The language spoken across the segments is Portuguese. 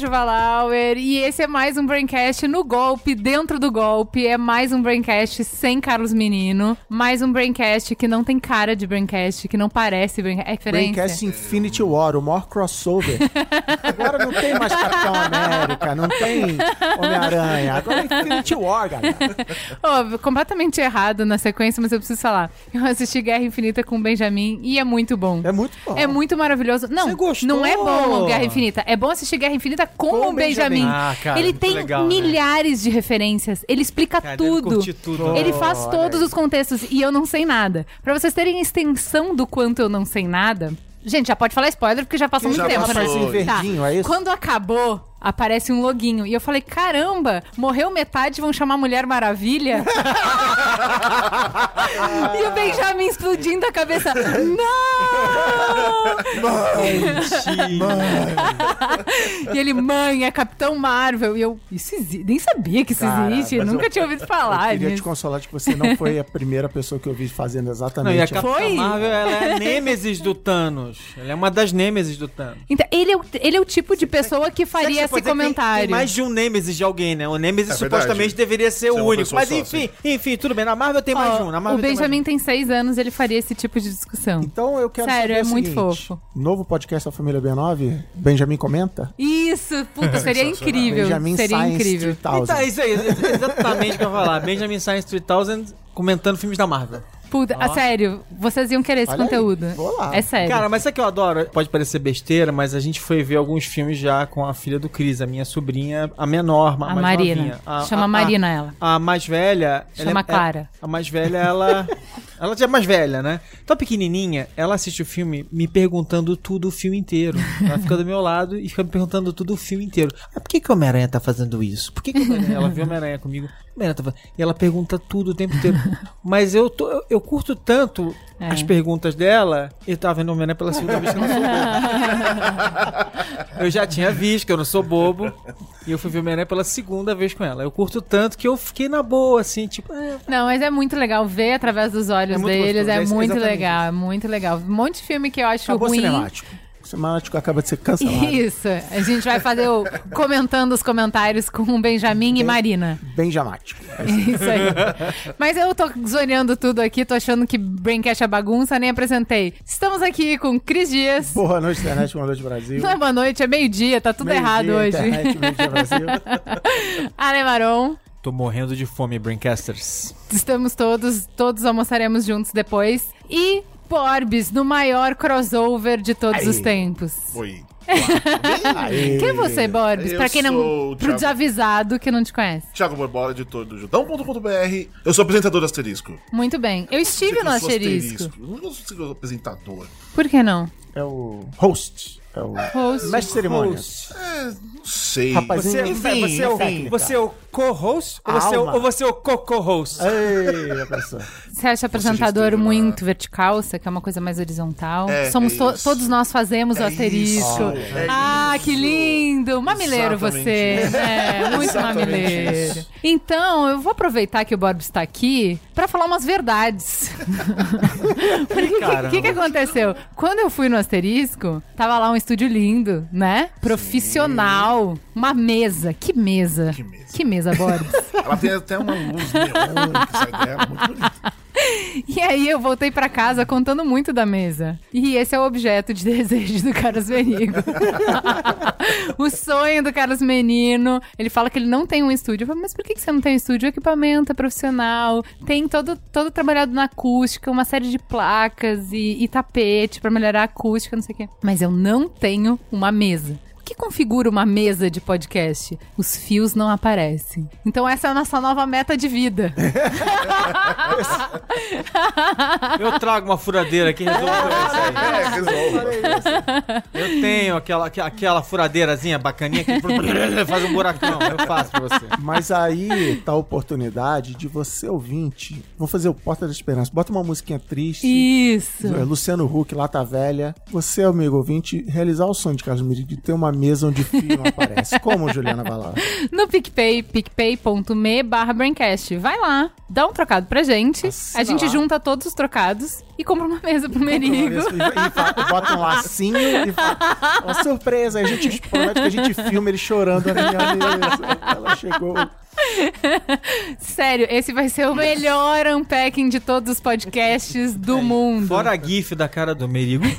Juva Lauer e esse é mais um Braincast no golpe, dentro do golpe. É mais um Braincast sem Carlos Menino. Mais um Braincast que não tem cara de Braincast, que não parece Braincast. É referência. Braincast Infinity War, o maior crossover. Agora não tem mais Capitão América, não tem Homem-Aranha. Agora é Infinity War, galera. oh, completamente errado na sequência, mas eu preciso falar. Eu assisti Guerra Infinita com o Benjamin e é muito bom. É muito bom. É muito maravilhoso. Não, não é bom Guerra Infinita. É bom assistir Guerra Infinita com, com o Benjamin. Benjamin. Ah, cara, ele tem legal, né? milhares né? de referências. Ele explica cara, tudo. tudo. Ele faz oh, todos os contextos e eu não sei nada. Para vocês terem a extensão do quanto eu não sei nada, Gente, já pode falar spoiler porque já passou muito tempo, né? Verdinho, tá. é isso? Quando acabou, aparece um loguinho. E eu falei, caramba, morreu metade, vão chamar Mulher Maravilha? e o Benjamin explodindo a cabeça. Não! Mãe, mãe. e ele, mãe, é Capitão Marvel. E eu, isso existe? Nem sabia que isso Cara, existe. Eu nunca eu, tinha ouvido falar. Eu queria te consolar de que você não foi a primeira pessoa que eu vi fazendo exatamente. Não, e a Capitão foi? Marvel, ela é a nêmesis do Thanos. Ela é uma das nêmesis do Thanos. Então, ele é o, ele é o tipo de pessoa que faria esse comentário. Tem, mais de um Nemesis de alguém, né? O Nemesis é supostamente deveria ser o único. Mas enfim, só, enfim, tudo bem. Na Marvel tem oh, mais um. Na Marvel o Benjamin tem, tem seis anos, ele faria esse tipo de discussão. Então eu quero Sério, saber é muito seguinte, fofo. Novo podcast da família B9, Benjamin comenta? Isso, puta, seria incrível. Benjamin seria Science incrível. 3000. Então, isso aí, exatamente o que eu ia falar. Benjamin Science 3000 comentando filmes da Marvel. Puta, a sério, vocês iam querer esse Olha conteúdo. Aí, vou lá. É sério. Cara, mas sabe que eu adoro? Pode parecer besteira, mas a gente foi ver alguns filmes já com a filha do Cris, a minha sobrinha, a menor, a, a mais Marina. A, Chama a, Marina ela. A mais velha. Chama é, Clara. É, a mais velha, ela. ela já é mais velha, né? Então, pequenininha, ela assiste o filme me perguntando tudo o filme inteiro. Ela fica do meu lado e fica me perguntando tudo o filme inteiro. Ah, por que, que o Homem-Aranha tá fazendo isso? Por que, que ela viu o Homem-Aranha comigo? Tá e ela pergunta tudo o tempo inteiro. Mas eu, tô, eu, eu curto tanto é. as perguntas dela. Eu tava vendo o Homem-Aranha pela segunda vez que eu não sou bobo. eu já tinha visto que eu não sou bobo. E eu fui ver o Homem-Aranha pela segunda vez com ela. Eu curto tanto que eu fiquei na boa, assim, tipo. É... Não, mas é muito legal ver através dos olhos é deles. Gostoso, é, é muito legal, é muito legal. Um monte de filme que eu acho Acabou ruim. Cinemático semático acaba de ser cancelado. Isso. A gente vai fazer o comentando os comentários com Benjamin ben, e Marina. Benjamático. É isso aí. Mas eu tô zoneando tudo aqui, tô achando que Braincast é bagunça, nem apresentei. Estamos aqui com Cris Dias. Boa noite, internet, boa noite, Brasil. Não é boa noite, é meio-dia, tá tudo meio errado dia, hoje. Internet, meio-dia, Brasil. Ale Maron. Tô morrendo de fome, Braincasters. Estamos todos, todos almoçaremos juntos depois. E Borbs no maior crossover de todos Aí. os tempos. Oi. Quem é você, Borbs? Pra quem não. Pro Thiago... desavisado que não te conhece. Thiago Borbola, editor do judão.com.br. Eu sou apresentador do Asterisco. Muito bem. Eu estive no Asterisco. asterisco. Eu não sou apresentador. Por que não? É o host. É o host. mestre de cerimônias. É, não sei. Rapazinho, você, enfim, você, é o, você é o co-host ou, você é ou você é o co-co-host? Você acha apresentador muito vertical? Você quer uma coisa mais horizontal? É, Somos é to todos nós fazemos o é asterisco. É ah, que lindo! Mamileiro Exatamente. você. É, muito mamileiro. Então, eu vou aproveitar que o Bob está aqui para falar umas verdades. Porque o que, que, que aconteceu? Quando eu fui no asterisco, tava lá um estúdio lindo, né? Profissional. Sim. Uma mesa. Que mesa. Que mesa. Que mesa, Boris. Ela tem até uma luz neon que sai dela, muito bonita. E aí eu voltei para casa contando muito da mesa. E esse é o objeto de desejo do Carlos Menigo. o sonho do Carlos Menino. Ele fala que ele não tem um estúdio. Eu falo, mas por que você não tem um estúdio? Equipamento é profissional, tem todo, todo trabalhado na acústica, uma série de placas e, e tapete para melhorar a acústica, não sei o quê. Mas eu não tenho uma mesa que configura uma mesa de podcast? Os fios não aparecem. Então essa é a nossa nova meta de vida. Eu trago uma furadeira que resolve isso aí. É. Eu tenho aquela, aquela- furadeirazinha bacaninha que faz um buracão. Eu faço pra você. Mas aí tá a oportunidade de você, ouvinte. Vou fazer o Porta da Esperança. Bota uma musiquinha triste. Isso. É, Luciano Huck, lá tá velha. Você, amigo ouvinte, realizar o sonho de Carlos Miri de ter uma mesa onde fio não aparece. Como, Juliana vai lá? No PicPay, picpay.me barra Braincast. Vai lá, dá um trocado pra gente. Assina a gente lá. junta todos os trocados e compra uma mesa pro Merigo. E, e bota um lacinho e fala, uma surpresa. A gente promete que a gente filma ele chorando na minha mesa. Ela chegou. Sério, esse vai ser o melhor unpacking de todos os podcasts do mundo. Fora a gif da cara do Merigo.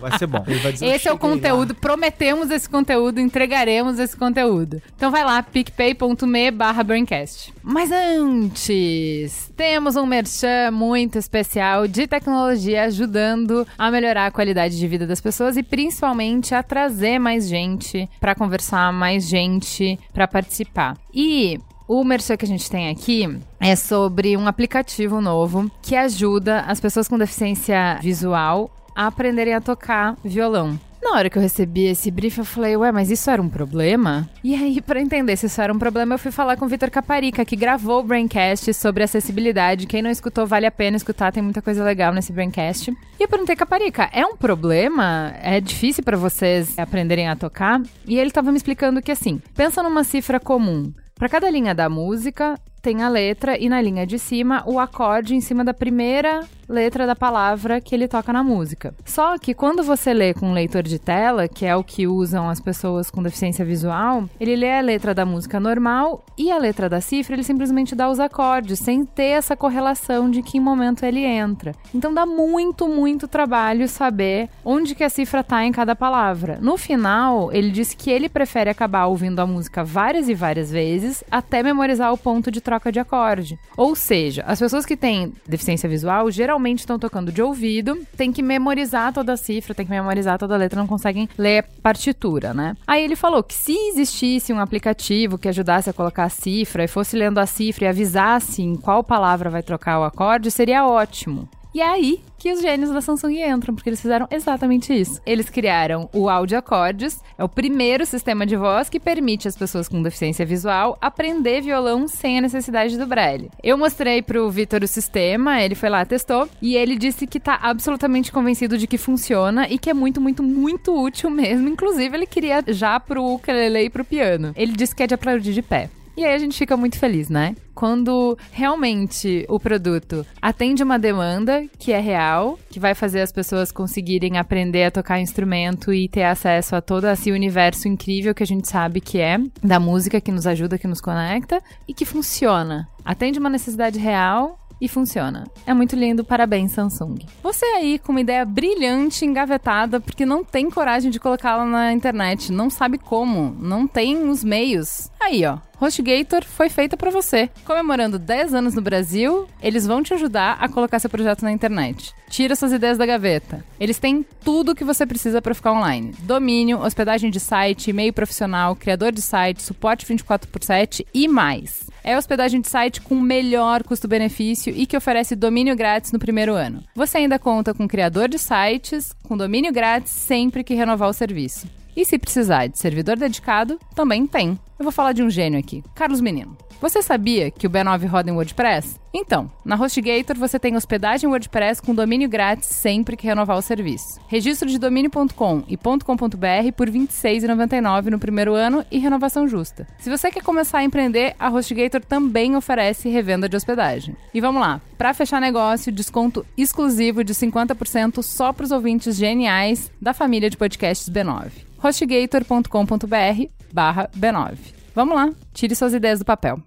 Vai ser bom. Ele vai dizer, Esse é "Eu o cheguei lá." conteúdo, prometemos esse conteúdo, entregaremos esse conteúdo. Então vai lá, picpay.me barra Braincast. Mas antes, temos um merchan muito especial de tecnologia ajudando a melhorar a qualidade de vida das pessoas e principalmente a trazer mais gente pra conversar, mais gente pra participar. E o merchan que a gente tem aqui é sobre um aplicativo novo que ajuda as pessoas com deficiência visual a aprenderem a tocar violão. Na hora que eu recebi esse brief, eu falei, ué, mas isso era um problema? E aí, pra entender se isso era um problema, eu fui falar com o Vitor Caparica, que gravou o Braincast sobre acessibilidade. Quem não escutou, vale a pena escutar, tem muita coisa legal nesse Braincast. E eu perguntei, Caparica, é um problema? É difícil pra vocês aprenderem a tocar? E ele tava me explicando que assim, pensa numa cifra comum. Pra cada linha da música, tem a letra e na linha de cima o acorde em cima da primeira letra da palavra que ele toca na música. Só que quando você lê com um leitor de tela, que é o que usam as pessoas com deficiência visual, ele lê a letra da música normal e a letra da cifra, ele simplesmente dá os acordes, sem ter essa correlação de que momento ele entra. Então dá muito, muito trabalho saber onde que a cifra tá em cada palavra. No final, ele disse que ele prefere acabar ouvindo a música várias e várias vezes até memorizar o ponto de de acorde. Ou seja, as pessoas que têm deficiência visual geralmente estão tocando de ouvido, tem que memorizar toda a cifra, tem que memorizar toda a letra, não conseguem ler partitura, né? Aí ele falou que se existisse um aplicativo que ajudasse a colocar a cifra e fosse lendo a cifra e avisasse em qual palavra vai trocar o acorde, seria ótimo. E é aí que os gênios da Samsung entram, porque eles fizeram exatamente isso. Eles criaram o Audio Acordes, é o primeiro sistema de voz que permite às pessoas com deficiência visual aprender violão sem a necessidade do braille. Eu mostrei pro Vitor o sistema, ele foi lá, testou, e ele disse que tá absolutamente convencido de que funciona e que é muito, muito, muito útil mesmo. Inclusive, ele queria já pro ukulele e pro piano. Ele disse que é de aplaudir de pé. E aí a gente fica muito feliz, né? Quando realmente o produto atende uma demanda que é real, que vai fazer as pessoas conseguirem aprender a tocar instrumento e ter acesso a todo esse universo incrível que a gente sabe que é, da música que nos ajuda, que nos conecta e que funciona. Atende uma necessidade real e funciona. É muito lindo, parabéns Samsung. Você aí com uma ideia brilhante, engavetada, porque não tem coragem de colocá-la na internet, não sabe como, não tem os meios. Aí, ó, HostGator foi feita para você. Comemorando 10 anos no Brasil, eles vão te ajudar a colocar seu projeto na internet. Tira suas ideias da gaveta. Eles têm tudo o que você precisa para ficar online: domínio, hospedagem de site, e-mail profissional, criador de site, suporte 24 por 7 e mais. É hospedagem de site com melhor custo-benefício e que oferece domínio grátis no primeiro ano. Você ainda conta com criador de sites, com domínio grátis sempre que renovar o serviço. E se precisar de servidor dedicado, também tem. Eu vou falar de um gênio aqui, Carlos Menino. Você sabia que o B9 roda em WordPress? Então, na HostGator você tem hospedagem WordPress com domínio grátis sempre que renovar o serviço. Registro de domínio.com e .com.br por R$ 26,99 no primeiro ano e renovação justa. Se você quer começar a empreender, a HostGator também oferece revenda de hospedagem. E vamos lá, para fechar negócio, desconto exclusivo de 50% só para os ouvintes geniais da família de podcasts B9. hostgator.com.br barra B9. Vamos lá, tire suas ideias do papel.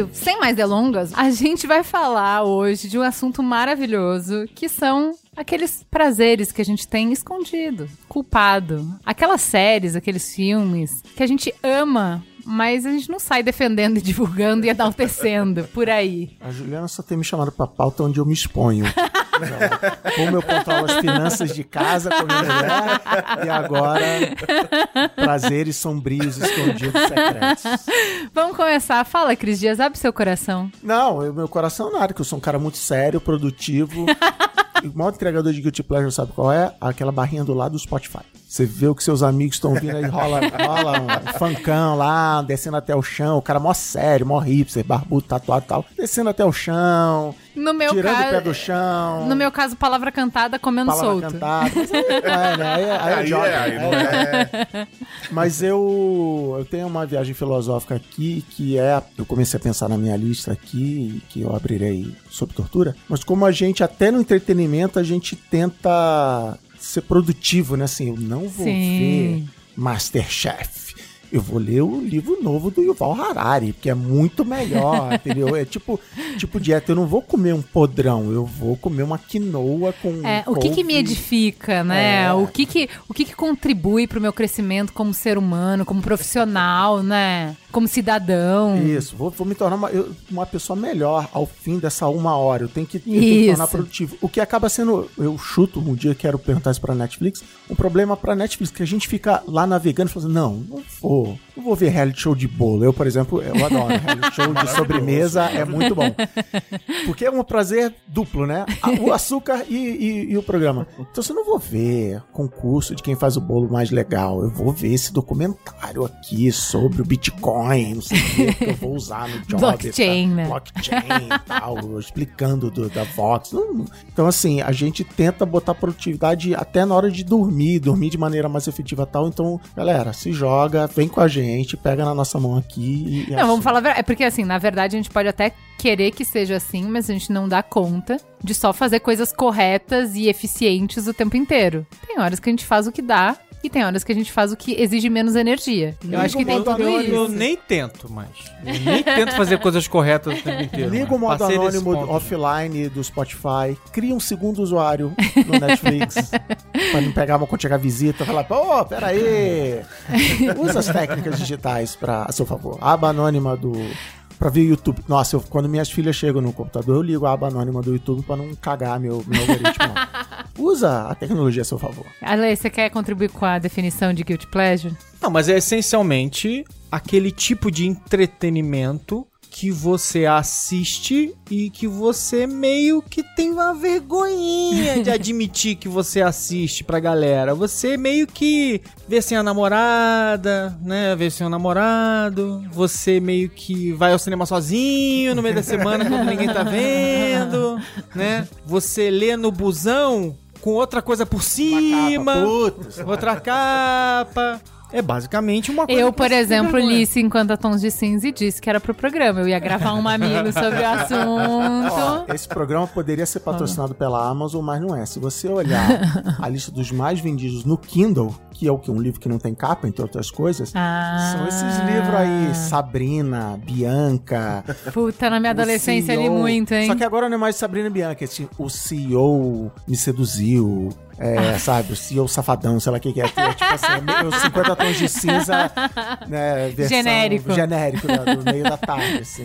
E, sem mais delongas, a gente vai falar hoje de um assunto maravilhoso que são aqueles prazeres que a gente tem escondido, culpado. Aquelas séries, aqueles filmes que a gente ama, mas a gente não sai defendendo e divulgando e enaltecendo por aí. A Juliana só tem me chamado pra pauta onde eu me exponho. Como eu controlo as finanças de casa com minha mulher e agora prazeres sombrios escondidos secretos. Vamos começar. Fala, Cris Dias, abre seu coração. Não, eu- meu coração nada, que eu sou um cara muito sério, produtivo. O maior entregador de Guilty Pleasure, sabe qual é? Aquela barrinha do lado do Spotify. Você vê o que seus amigos estão ouvindo aí, rola, rola um funkão lá, descendo até o chão, o cara mó sério, mó hipster, barbudo, tatuado e tal, descendo até o chão, No meu tirando o pé caso. do chão. No meu caso, palavra cantada, comendo palavra solto. cantada. Mas aí, é, né? Aí, aí, Aí é joga. é, aí não é. Mas eu, eu tenho uma viagem filosófica aqui que é. Eu comecei a pensar na minha lista aqui, que eu abrirei sobre tortura. Mas como a gente, até no entretenimento, a gente tenta ser produtivo, né? Assim, eu não vou Sim. ver Masterchef. Eu vou ler o livro novo do Yuval Harari, porque é muito melhor, entendeu? É tipo, tipo dieta, eu não vou comer um podrão, eu vou comer uma quinoa com É, o que que me edifica, né? É. O que que, o que que contribui pro meu crescimento como ser humano, como profissional, né? Como cidadão. Isso, vou, vou me tornar uma, eu- uma pessoa melhor ao fim dessa uma hora. Eu tenho que, eu tenho que tornar produtivo. O que acaba sendo, eu chuto, um dia quero perguntar isso pra Netflix, um problema pra Netflix, que a gente fica lá navegando e falando, não, não vou, cool. Não vou ver reality show de bolo. Eu, por exemplo, eu adoro reality show de sobremesa, é muito bom. Porque é um prazer duplo, né? O açúcar e, e- e o programa. Então, se eu não vou ver concurso de quem faz o bolo mais legal, eu vou ver esse documentário aqui sobre o Bitcoin, não sei o que, que eu vou usar no job. Blockchain, tá? né? Blockchain e tal, explicando do- da Vox. Então, assim, a gente tenta botar produtividade até na hora de dormir, dormir de maneira mais efetiva e tal. Então, galera, se joga, vem com a gente, pega na nossa mão aqui e. Não, vamos falar. É porque, assim, na verdade, a gente pode até querer que seja assim, mas a gente não dá conta de só fazer coisas corretas e eficientes o tempo inteiro. Tem horas que a gente faz o que dá e tem horas que a gente faz o que exige menos energia. Eu acho que tem tudo anônimo. Eu isso. nem tento mais. Eu nem tento fazer coisas corretas o tempo inteiro. Liga mano. o modo Passei anônimo ponto. offline do Spotify, cria um segundo usuário no Netflix pra não pegar uma quando chegar visita e falar, pô, peraí. Usa as técnicas digitais pra, a seu favor. A aba anônima do. Pra ver o YouTube. Nossa, eu- quando minhas filhas chegam no computador, eu ligo a aba anônima do YouTube pra não cagar meu, meu algoritmo. Usa a tecnologia a seu favor. Ale, você quer contribuir com a definição de guilty pleasure? Não, mas é essencialmente aquele tipo de entretenimento que você assiste e que você meio que tem uma vergonhinha de admitir que você assiste pra galera. Você meio que vê sem a namorada, né? Vê sem o namorado. Você meio que vai ao cinema sozinho no meio da semana quando ninguém tá vendo, né? Você lê no busão com outra coisa por cima. Capa, putz. Outra capa. É basicamente uma coisa. Eu, que por exemplo, li 50 Tons de Cinza e disse que era pro programa. Eu ia gravar um mamilo sobre o assunto. Ó, esse programa poderia ser patrocinado pela Amazon, mas não é. Se você olhar a lista dos mais vendidos no Kindle, que é o que? Um livro que não tem capa, entre outras coisas, Ah. são esses livros aí, Sabrina, Bianca. Puta, na minha adolescência ali CEO. muito, hein? Só que agora não é mais Sabrina e Bianca, é tipo, o CEO me seduziu. É, sabe, o CEO safadão, sei lá o que, que é. que é tipo assim, é meio 50 tons de cinza, né, versão Genérico. genérico, né, do meio da tarde, assim.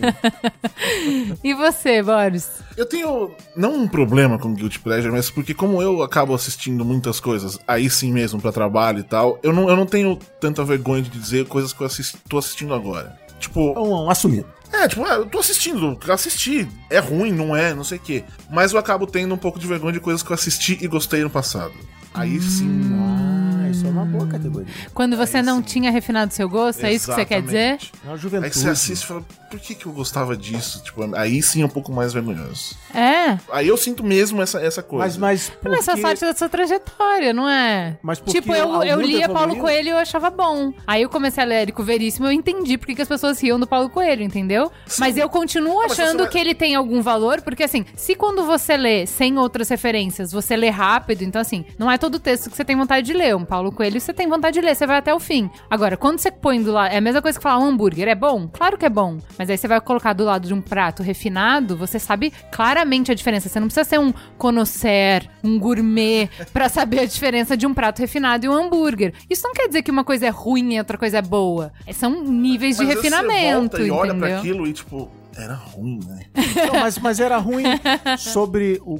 E você, Boris? Eu tenho, não um problema com Guilty Pleasure, mas porque como eu acabo assistindo muitas coisas, aí sim mesmo, pra trabalho e tal, eu não, eu não tenho tanta vergonha de dizer coisas que eu assisti, tô assistindo agora. Tipo, Um, um assumido. É, tipo, ah, eu tô assistindo, eu assisti, é ruim, não é, não sei o quê. Mas eu acabo tendo um pouco de vergonha de coisas que eu assisti e gostei no passado. Aí sim. Ah, isso é uma boa categoria. Quando você não tinha refinado seu gosto, é isso que você quer dizer? É uma Aí juventude. que você assiste e fala, por que, que eu gostava disso? Tipo, aí sim é um pouco mais vergonhoso. É. Aí eu sinto mesmo essa, essa coisa. Mas, mas porque... Mas faz parte da sua trajetória, não é? Mas porque tipo, eu, eu lia Paulo? Coelho e eu achava bom. Aí eu comecei a ler Érico Veríssimo e eu entendi por que as pessoas riam do Paulo Coelho, entendeu? Mas eu continuo achando vai- que ele tem algum valor, porque assim, se quando você lê sem outras referências, você lê rápido, então assim, não é todo texto que você tem vontade de ler. Um Paulo Coelho você tem vontade de ler, você vai até o fim. Agora, quando você põe do lado. É a mesma coisa que falar um hambúrguer. É bom? Claro que é bom. Mas aí você vai colocar do lado de um prato refinado, você sabe claramente a diferença. Você não precisa ser um connoisseur, um gourmet, pra saber a diferença de um prato refinado e um hambúrguer. Isso não quer dizer que uma coisa é ruim e outra coisa é boa. São níveis de Mas vezes refinamento, Você volta e olha pra entendeu? aquilo e, tipo, era ruim, né? Não, mas, mas era ruim sobre o, o-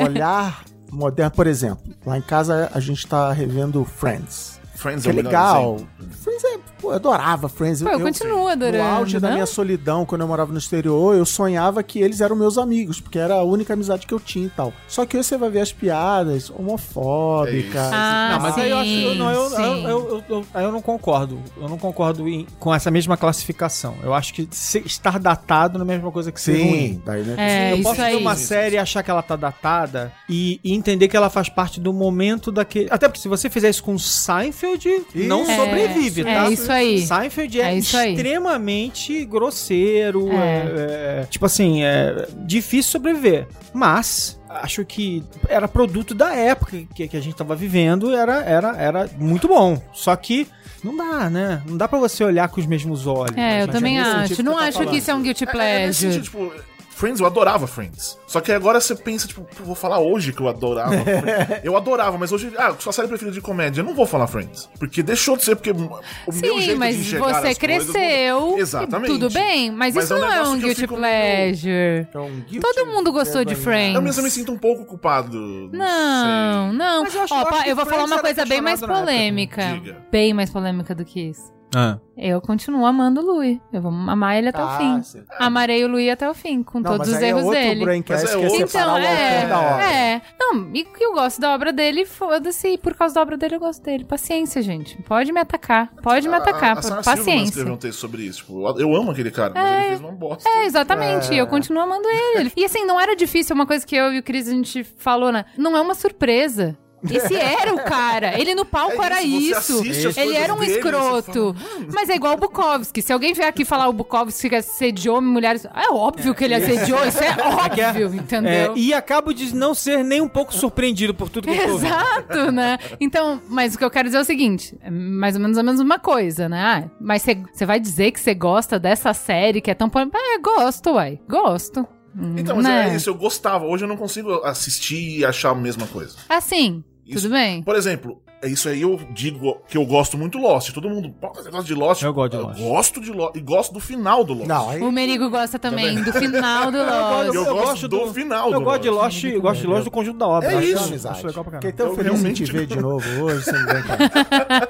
o olhar moderno. Por exemplo, lá em casa a gente tá revendo Friends. Friends Que é legal. exemplo. Friends é. Pô, eu adorava Friends. Pô, eu continuo adorando, No auge da né? minha solidão, quando eu morava no exterior, eu sonhava que eles eram meus amigos, porque era a única amizade que eu tinha e tal. Só que hoje você vai ver as piadas homofóbicas. Ah, não, mas aí eu acho sim, eu, não, eu, sim. eu, eu, eu, eu- eu não concordo. Eu não concordo em- com essa mesma classificação. Eu acho que se- estar datado não é a mesma coisa que ser ruim. Sim, daí, né? É, eu posso ver aí. uma série e achar que ela tá datada e, e entender que ela faz parte do momento daquele. Até porque se você fizer isso com Seinfeld, não É, sobrevive, é tá? isso aí. Seinfeld é, É isso aí. extremamente grosseiro, É. é- é, tipo assim, é difícil sobreviver. Mas acho que era produto da época que, que a gente tava vivendo, era, era, era muito bom. Só que não dá, né? Não dá pra você olhar com os mesmos olhos. É, eu Mas também nesse acho. Não eu tô acho que isso é um guilty É, é nesse pleasure. sentido, tipo, Friends, eu adorava Friends. Só que agora você pensa, tipo, pô, vou falar hoje que eu adorava. Friends. eu adorava, mas hoje, ah, sua série preferida de comédia, eu não vou falar Friends. Porque deixou de ser, porque o meu Sim, jeito mas de enxergar você as coisas cresceu. e Exatamente. Tudo bem, mas, Mas isso é um não é um guilty pleasure. É um guilty Todo mundo gostou de pleasure. Friends. Eu mesmo me sinto um pouco culpado. Não, sei. não. Mas eu acho- Ó, eu acho pa- que eu vou falar uma coisa bem mais época. polêmica. Bem mais polêmica do que isso. Ah. Eu continuo amando o Louis. Eu vou amar ele até o Ah, fim. sim. Amarei o Louis até o fim, com Não, todos os aí erros é outro dele. Mas é que é outro- Então, o autor da obra. é, é. Não, e que eu gosto da obra dele, foda-se. Por causa da obra dele, eu gosto dele. Paciência, gente. Pode me atacar. Pode me atacar. A, a escreveu paciência. um texto sobre isso. Tipo, eu- eu amo aquele cara, mas ele fez uma bosta. É, exatamente. Eu continuo amando ele. E assim, não era difícil, uma coisa que eu e o Cris a gente falou, né? Não é uma surpresa. Esse era o cara. Ele no palco É era isso, Ele era um dele, escroto. Mas é igual o Bukowski. Se alguém vier aqui falar o Bukowski que assediou mulheres. É óbvio que ele assediou. Isso é óbvio, entendeu? É, e acabo de não ser nem um pouco surpreendido por tudo que eu. Exato, né? Então, mas o que eu quero dizer é o seguinte: é mais ou menos a mesma coisa, né? Ah, mas você vai dizer que você gosta dessa série que é tão? É, gosto, uai. Gosto. Então, mas né? é isso, eu gostava. Hoje eu não consigo assistir e achar a mesma coisa. Assim, Isso- tudo bem. Por exemplo, é isso aí eu digo que eu gosto muito Lost. Todo mundo, pô, você gosta de Lost? Eu gosto de Lost. gosto de Lost. E gosto do final do Lost. Não, aí. O Merigo gosta também do final do Lost. Eu gosto do final Eu do gosto de Lost. Eu gosto de Lost do conjunto da obra. É Eu acho- isso. Acho, acho legal pra Fiquei tão Eu feliz em te ver de novo hoje, você vem cá.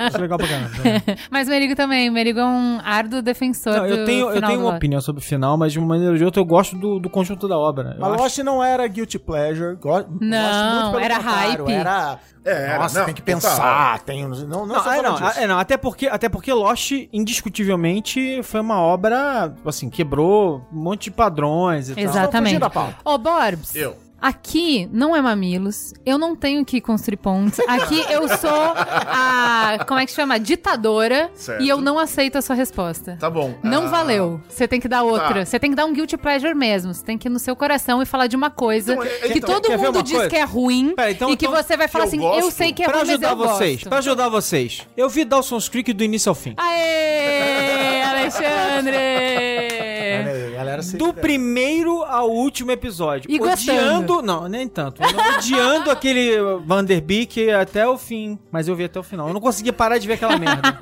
Acho legal pra caramba. Mas o Merigo também. O Merigo é um árduo defensor Não, eu do tenho, eu tenho do uma Lost. opinião sobre o final, mas de uma maneira ou de outra eu gosto do, do conjunto da obra. Eu Mas acho- Lost não era guilty pleasure. Go gosto Não, era hype. Era. É, era, Nossa, não, tem que total. pensar. Tem, não, não, Não, só é, não, disso. é, não, até porque, até porque Lost, indiscutivelmente, foi uma obra, assim, quebrou um monte de padrões e tal. Exatamente. da pauta. Ô, Borbs. Eu. Aqui não é mamilos, eu não tenho que construir pontes. Aqui eu sou a. Como é que chama? Ditadora. Certo. E eu não aceito a sua resposta. Tá bom. Não Ah, valeu. Você tem que dar outra. Tá. Você tem que dar um guilty pleasure mesmo. Você tem que ir no seu coração e falar de uma coisa Então, é- que então, todo mundo diz coisa? que é ruim Pera, então- e que então, você vai falar eu assim, gosto. eu sei que é Pra ruim, mas ajudar eu vocês, gosto. pra ajudar vocês, eu vi Dawson's Creek do início ao fim. Aê, Alexandre! Olha aí, galera. se- Do primeiro ao último episódio. E odiando. Não, nem tanto. Odiando aquele Vanderbeek até o fim. Mas eu vi até o final. Eu não conseguia parar de ver aquela merda.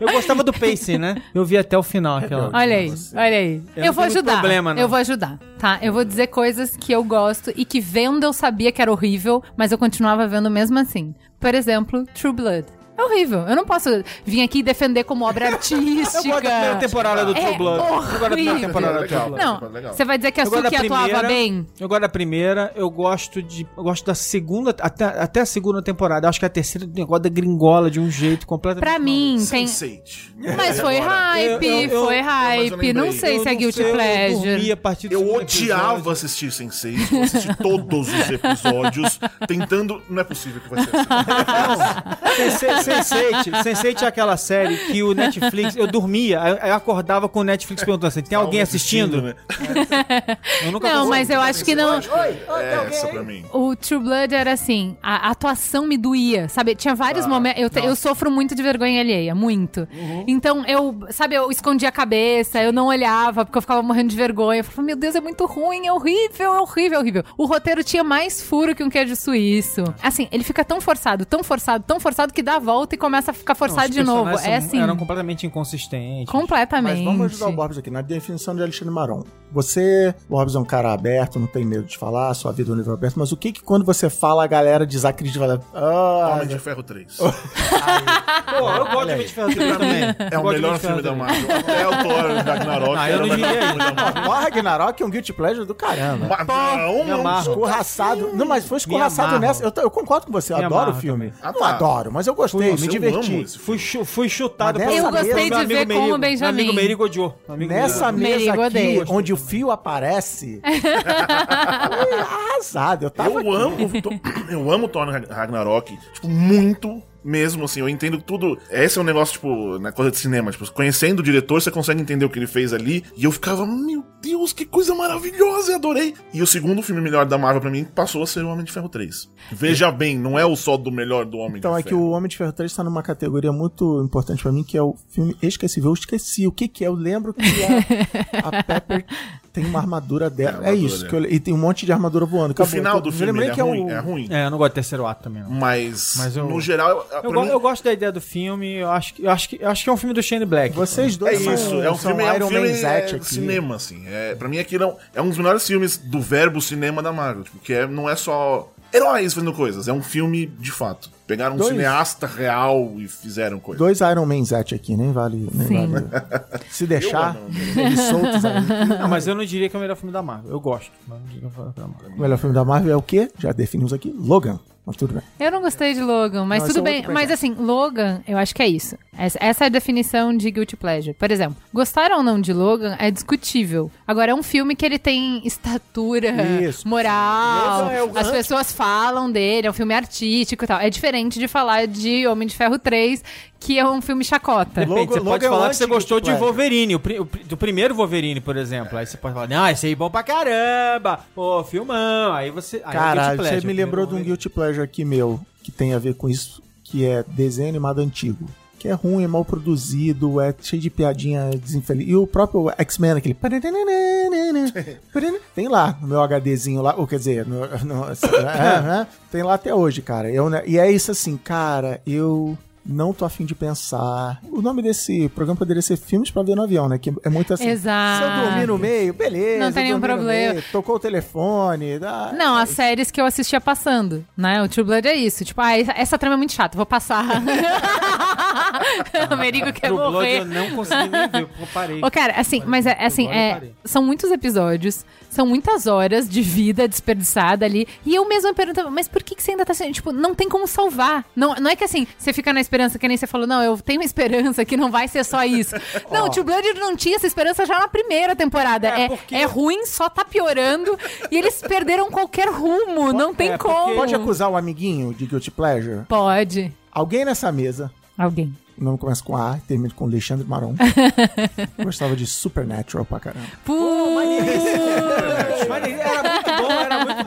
Eu gostava do pacing, né? Eu vi até o final aquela. Olha aí, olha aí. Eu Eu, vou ajudar. problema, não. Eu vou ajudar, tá? Eu vou dizer coisas que eu gosto e que vendo eu sabia que era horrível, mas eu continuava vendo mesmo assim. Por exemplo, True Blood. É horrível. Eu não posso vir aqui e defender como obra artística. Eu gosto da primeira temporada do True É Blood. Eu gosto da primeira temporada do Legal. True Blood. Não, você vai dizer que a Eu Suki atuava bem? Eu gosto da primeira, eu gosto de. Eu gosto da segunda, até, até a segunda temporada. Eu acho que a terceira o negócio da gringola de um jeito completamente. Pra mim, tem. Sense8. Mas foi Agora, hype, Eu- eu- eu- foi eu hype. lembrei. Não sei Eu se é não guilty sei, Eu dormi pleasure. a partir do Eu odiava episódio. assistir Sense8, eu assisti todos os episódios, tentando. Não é possível que vai ser assim. Sense8, Sense8 é aquela série que o Netflix, eu dormia, eu acordava com o Netflix perguntando assim, tem alguém assistindo? né? Eu nunca Não, mas eu acho que não. É essa pra mim. O True Blood era assim, a atuação me doía, sabe? Tinha vários momentos. Eu, te- eu sofro muito de vergonha alheia, muito. Então, eu, sabe, eu escondia a cabeça, eu não olhava, porque eu ficava morrendo de vergonha. Eu falava, meu Deus, é muito ruim, é horrível, é horrível, é horrível. O roteiro tinha mais furo que um queijo suíço. Assim, ele fica tão forçado, tão forçado, tão forçado que dá a volta e começa a ficar Não, forçado os de novo. É assim, Eram completamente inconsistentes. completamente. Mas vamos ajudar o Borbs aqui na definição de Alexandre Maron. Você, Borbs, é um cara aberto, não tem medo de falar, sua vida é um livro aberto, mas o que que quando você fala a galera desacredita? Fala, ah, Homem de Ferro 3. Pô, eu gosto de Homem de Ferro 3 também. É Eu o melhor filme da 3. Marvel. Até o Thor Ragnarok. Ah, eu era não diria Marvel. Thor Ragnarok é um guilty pleasure do caramba. Mas Não, não. amarro. Escorraçado. Não, mas foi escorraçado nessa. Eu, eu concordo com você, eu adoro o filme. Não adoro, mas eu gostei, Nossa, me eu diverti. Fui, chu- fui chutado pelo Eu gostei de ver amigo com o. Benjamin. Meu amigo Merigo odiou. Amigo Nessa Merigo. mesa aqui, odeia. onde o fio aparece, foi arrasado. Eu tava Eu amo, eu amo Thor Ragnarok, tipo, muito mesmo, assim, eu entendo tudo. Esse é um negócio, tipo, na coisa de cinema, tipo, conhecendo o diretor, você consegue entender o que ele fez ali, e eu ficava, meu Deus, que coisa maravilhosa, eu adorei. E o segundo filme melhor da Marvel pra mim passou a ser o Homem de Ferro 3. Veja bem, não é o só do melhor do Homem Então de é que Ferro. o Homem de Ferro 3 tá numa categoria muito importante pra mim, que é o filme esquecível. Eu esqueci. O que que é? Eu lembro que a, a Pepper tem uma armadura dela. Tem É, armadura isso. dela. Que eu- e tem um monte de armadura voando. O Acabou. final Eu do me filme lembrei ele é, que ruim, o... é ruim. É, eu não gosto do terceiro ato também. Não. Mas, Mas eu- no geral, eu, Eu, go- mim, eu gosto da ideia do filme, eu acho, que- eu acho, que, eu acho que é um filme do Shane Black. Vocês É dois são, isso, é um filme, é um Iron filme é, cinema, assim. É, pra mim aquilo é um, é um dos melhores filmes do verbo cinema da Marvel, tipo, que é, não é só heróis fazendo coisas, é um filme de fato. Pegaram um Dois. cineasta real e fizeram coisas. Dois Iron Man Zet aqui, nem vale. Nem Sim. vale. Se deixar, eles soltos aí. Não, mas eu não diria que é o melhor filme da Marvel. Eu gosto, mas não diria que é o melhor filme da Marvel. O melhor filme da Marvel é o quê? Já definimos aqui. Logan. Mas tudo bem. Eu não gostei de Logan, mas Não, tudo é bem. Mas assim, Logan, eu acho que é isso. Essa, essa é a definição de guilty pleasure. Por exemplo, gostar ou não de Logan é discutível. Agora, é um filme que ele tem estatura, Isso. moral, é o- as pessoas falam dele, é um filme artístico e tal. É diferente de falar de Homem de Ferro 3, que é um filme chacota. Depende, Logo- você logo pode é falar que você gostou de pleasure. Wolverine, o, o do primeiro Wolverine, por exemplo. Aí você pode falar, não, esse aí é bom pra caramba, pô, filmão. Aí você. Aí é Cara, guilty pleasure, você me lembrou de um Guilty Pleasure aqui meu, que tem a ver com isso, que é desenho animado antigo. Que é ruim, é mal produzido, é cheio de piadinha desinfeliz. E o próprio X-Men, aquele. Tem lá no meu HDzinho lá, ou quer dizer, no, no- é, é, tem lá até hoje, cara. Eu, né, e é isso assim, cara, eu não tô afim de pensar. O nome desse programa poderia ser Filmes pra Ver no Avião, né? Que é muito assim. Exato. Se eu dormir no meio, beleza. Não tem nenhum problema. meio, tocou o telefone. dá- Não, as séries que eu assistia passando, né? O True Blood é isso. Tipo, ah, essa, trama é muito chata, vou passar. o Merigo quer True Blood morrer. eu não consegui nem ver, eu parei. Ô, cara, assim, mas é, assim, é, são muitos episódios, são muitas horas de vida desperdiçada ali. E eu mesma perguntava, mas por que, que você ainda tá sendo. Tipo, não tem como salvar. Não, não é que assim, você fica na esperança, que nem você falou, não, eu tenho esperança que não vai ser só isso. não, o Tio Blood não tinha essa esperança já na primeira temporada. É, É, porque- é ruim, só tá piorando. e eles perderam qualquer rumo. Não tem é, como. Pode acusar o amiguinho de Guilty Pleasure? Pode. Alguém nessa mesa, Alguém. O nome começa com A e termina com Alexandre Maron, gostava de Supernatural pra caramba. Bom, era muito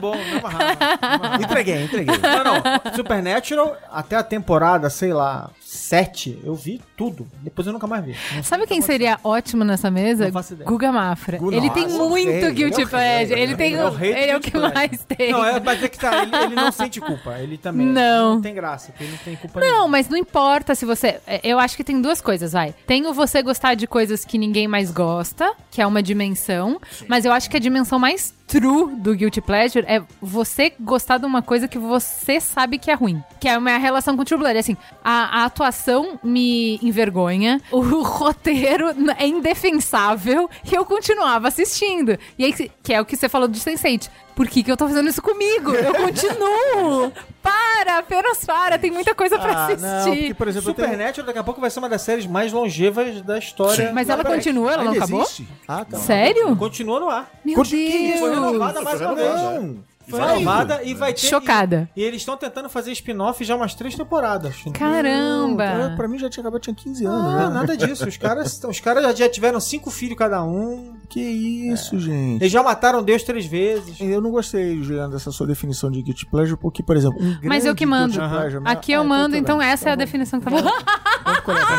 bom. Não amarrava. Entreguei, entreguei. Não, não. Supernatural, até a temporada, sei lá, 7, eu vi tudo. Depois eu nunca mais vi. Não Sabe quem seria ótimo nessa mesa? Não faço ideia. Guga Mafra. Gu- ele tem Nossa, muito ele é guilty o pleasure. rei, Ele, tem, é o rei do ele é o guilty que pleasure. mais tem. Não, é, mas é que tá, ele, ele não sente culpa. Ele também. Não. Não tem graça, porque ele não tem culpa Não, mas não importa se você. é, Eu acho que tem duas coisas, vai. Tem o você gostar de coisas que ninguém mais gosta, que é uma dimensão. Mas eu acho que a dimensão mais true do Guilty Pleasure é você gostar de uma coisa que você sabe que é ruim. Que é a minha relação com o True Blood. Assim, a, a atuação me envergonha, o roteiro é indefensável e eu continuava assistindo. E aí, que é o que você falou de Sense8. Por que, que eu tô fazendo isso comigo? Eu continuo! Para, apenas para, tem muita coisa pra Ah, assistir. não, porque, por exemplo, eu tenho- Supernatural daqui a pouco vai ser uma das séries mais longevas da história. Mas ela continua, ela não acabou? existe? Ah, tá. Sério? Continua no ar. Meu Continua- Deus! Foi renovada mais uma vez. Não. Renovada e vai ter. Chocada. E, e eles estão tentando fazer spin-off já umas três temporadas. Caramba! Então, pra mim já tinha acabado, tinha 15 anos, Ah, né? nada disso. Os caras, os caras já tiveram cinco filhos cada um. Que isso, gente. Eles já mataram Deus três vezes. Eu não gostei, Juliana, dessa sua definição de guilty pleasure, porque, por exemplo, um Mas eu que mando. pleasure- Aqui eu Ah, mando, tudo então bem. essa é a vamos- definição que tá bom.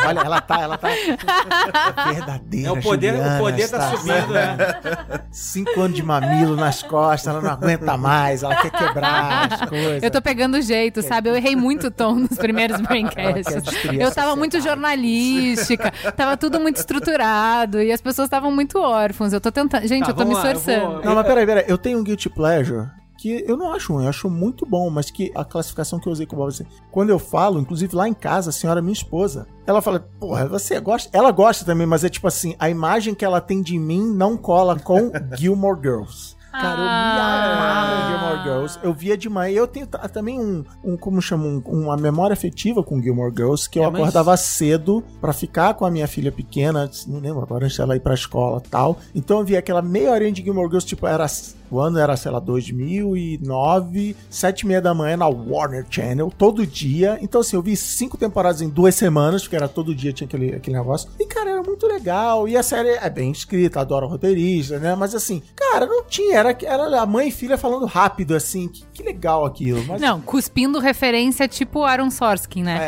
Olha, ela tá, ela tá. Verdadeira. É o poder, o Juliana poder tá está subindo, né? Cinco anos de mamilo nas costas, ela não aguenta mais, ela quer quebrar as coisas. Eu tô pegando o jeito, sabe? Eu errei muito tom nos primeiros braincasts. Eu tava muito jornalística, tava tudo muito estruturado e as pessoas estavam muito órfãos. Eu tô tentando. Gente, Tá, eu tô me esforçando. vou- Não, mas peraí, peraí. Eu tenho um guilty pleasure que eu não acho ruim, eu acho muito bom, mas que a classificação que eu usei com o Bob, assim, quando eu falo, inclusive lá em casa, a senhora, minha esposa, ela fala, porra, você gosta? Ela gosta também, mas é tipo assim, a imagem que ela tem de mim não cola com Gilmore Girls. Cara, eu me Ah. amava em Gilmore Girls. Eu via de manhã. Eu tenho ta- também um, um como chama, um- uma memória afetiva com Gilmore Girls, que eu É, mas- acordava cedo pra ficar com a minha filha pequena, não lembro agora, antes dela ir pra escola e tal. Então eu via aquela meia horinha de Gilmore Girls, tipo, era o ano era, sei lá, 2009, sete e meia da manhã na Warner Channel, todo dia. Então, assim, eu vi cinco temporadas em duas semanas, porque era todo dia tinha aquele, aquele negócio. E, cara, era muito legal. E a série é bem escrita, adoro roteirista, né? Mas, assim, cara, não tinha. Era, era a mãe e filha falando rápido, assim. Que, que legal aquilo. Mas, Não, cuspindo referência tipo Aaron Sorkin, né?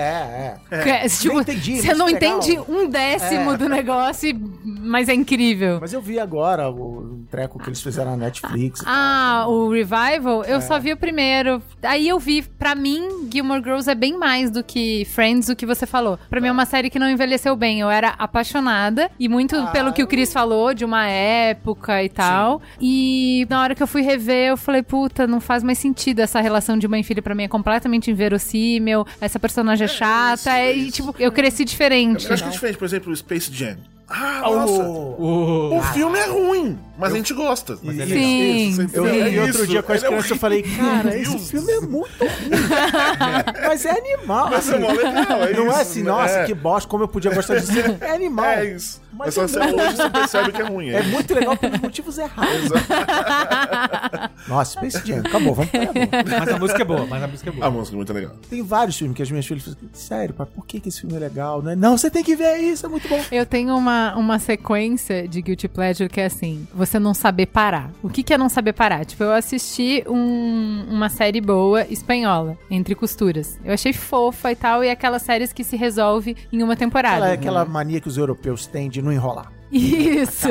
É, é. É, tipo, entendi, você não legal. entende um décimo É. do negócio, mas é incrível. Mas eu vi agora o treco que eles fizeram na Netflix. e Ah, o Revival, É. eu só vi o primeiro. Aí eu vi, pra mim, Gilmore Girls é bem mais do que Friends, o que você falou. Pra mim é uma série que não envelheceu bem. Eu era apaixonada, e muito Ah, pelo que o Chris falou, de uma época e tal. E na hora que eu fui rever, eu falei, puta, não faz mais sentido essa relação de mãe e filha pra mim. É completamente inverossímil, essa personagem é chata, isso, é e tipo, eu cresci diferente. Eu acho que é diferente, por exemplo, o Space Jam. Ah, nossa! Oh, O filme é ruim, mas a gente gosta. Mas é Sim, Isso, Eu é vi outro isso. dia com as é crianças, eu falei, cara, esse filme é muito ruim. Mas é animal. Mas é mó legal, é não é isso, assim, né? nossa, É. que bosta, como eu podia gostar disso. É animal. É isso. Mas Mas, é só você hoje você percebe que é ruim. É muito legal pelos motivos errados. Nossa, Space Jam, acabou, vamos para Mas a música é boa, mas a música é A boa. música é muito legal. Tem vários filmes que as minhas filhas falam, sério, pai, por que, que esse filme é legal? Né? Não, você tem que ver isso, é muito bom. Eu tenho uma, uma sequência de Guilty Pleasure que é assim, você não saber parar. O que, que é não saber parar? Tipo, eu assisti um- uma série boa espanhola, Entre Costuras. Eu achei fofa e tal, e aquelas séries que se resolve em uma temporada. Aquela, aquela mania que os europeus têm de não enrolar. Isso,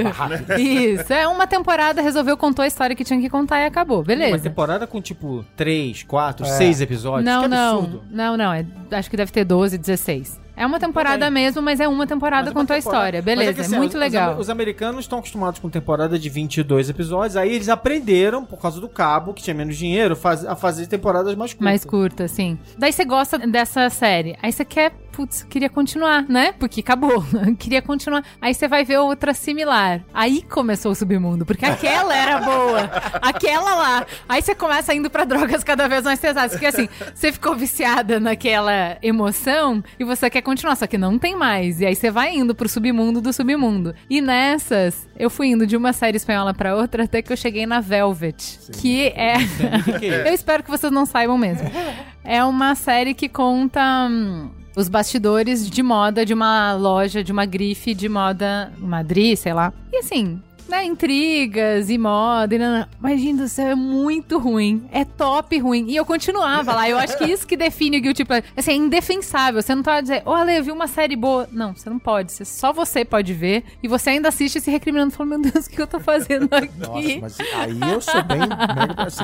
isso. É uma temporada, resolveu, contou a história que tinha que contar e acabou. Uma Beleza. temporada com tipo 3, 4, É. 6 episódios. Não, que não. absurdo. Não, não. é- acho que deve ter 12, 16. É uma temporada mesmo, mas é uma temporada Mas é uma contou a história. Mas é Beleza, que, é, assim, muito os- legal. Os, os americanos estão acostumados com temporada de 22 episódios, aí eles aprenderam, por causa do cabo, que tinha menos dinheiro, faz- a fazer temporadas mais curtas. Mais curta, sim. Daí você gosta dessa série. Aí você quer, putz, queria continuar, né? Porque acabou. queria continuar. Aí você vai ver outra similar. Aí começou o submundo, porque aquela era boa. Aquela lá. Aí você começa indo pra drogas cada vez mais pesadas. Porque assim, você ficou viciada naquela emoção e você quer continuar, só que não tem mais. E aí você vai indo pro submundo do submundo. E nessas, eu fui indo de uma série espanhola pra outra até que eu cheguei na Velvet, que é. Que é? Eu espero que vocês não saibam mesmo. É uma série que conta hum, os bastidores de moda de uma loja, de uma grife de moda Madrid, sei lá. E assim. Né, intrigas e moda, e nanã. mas gente do céu, é muito ruim. É top ruim. E eu continuava lá. Eu acho que isso que define o Guilty Pleasure. Assim, é indefensável. Você não pode dizer, olha, eu vi uma série boa. Não, você não pode. Você- só você pode ver. E você ainda assiste se recriminando, falando, meu Deus, o que eu tô fazendo aqui? Nossa, mas aí eu sou bem assim.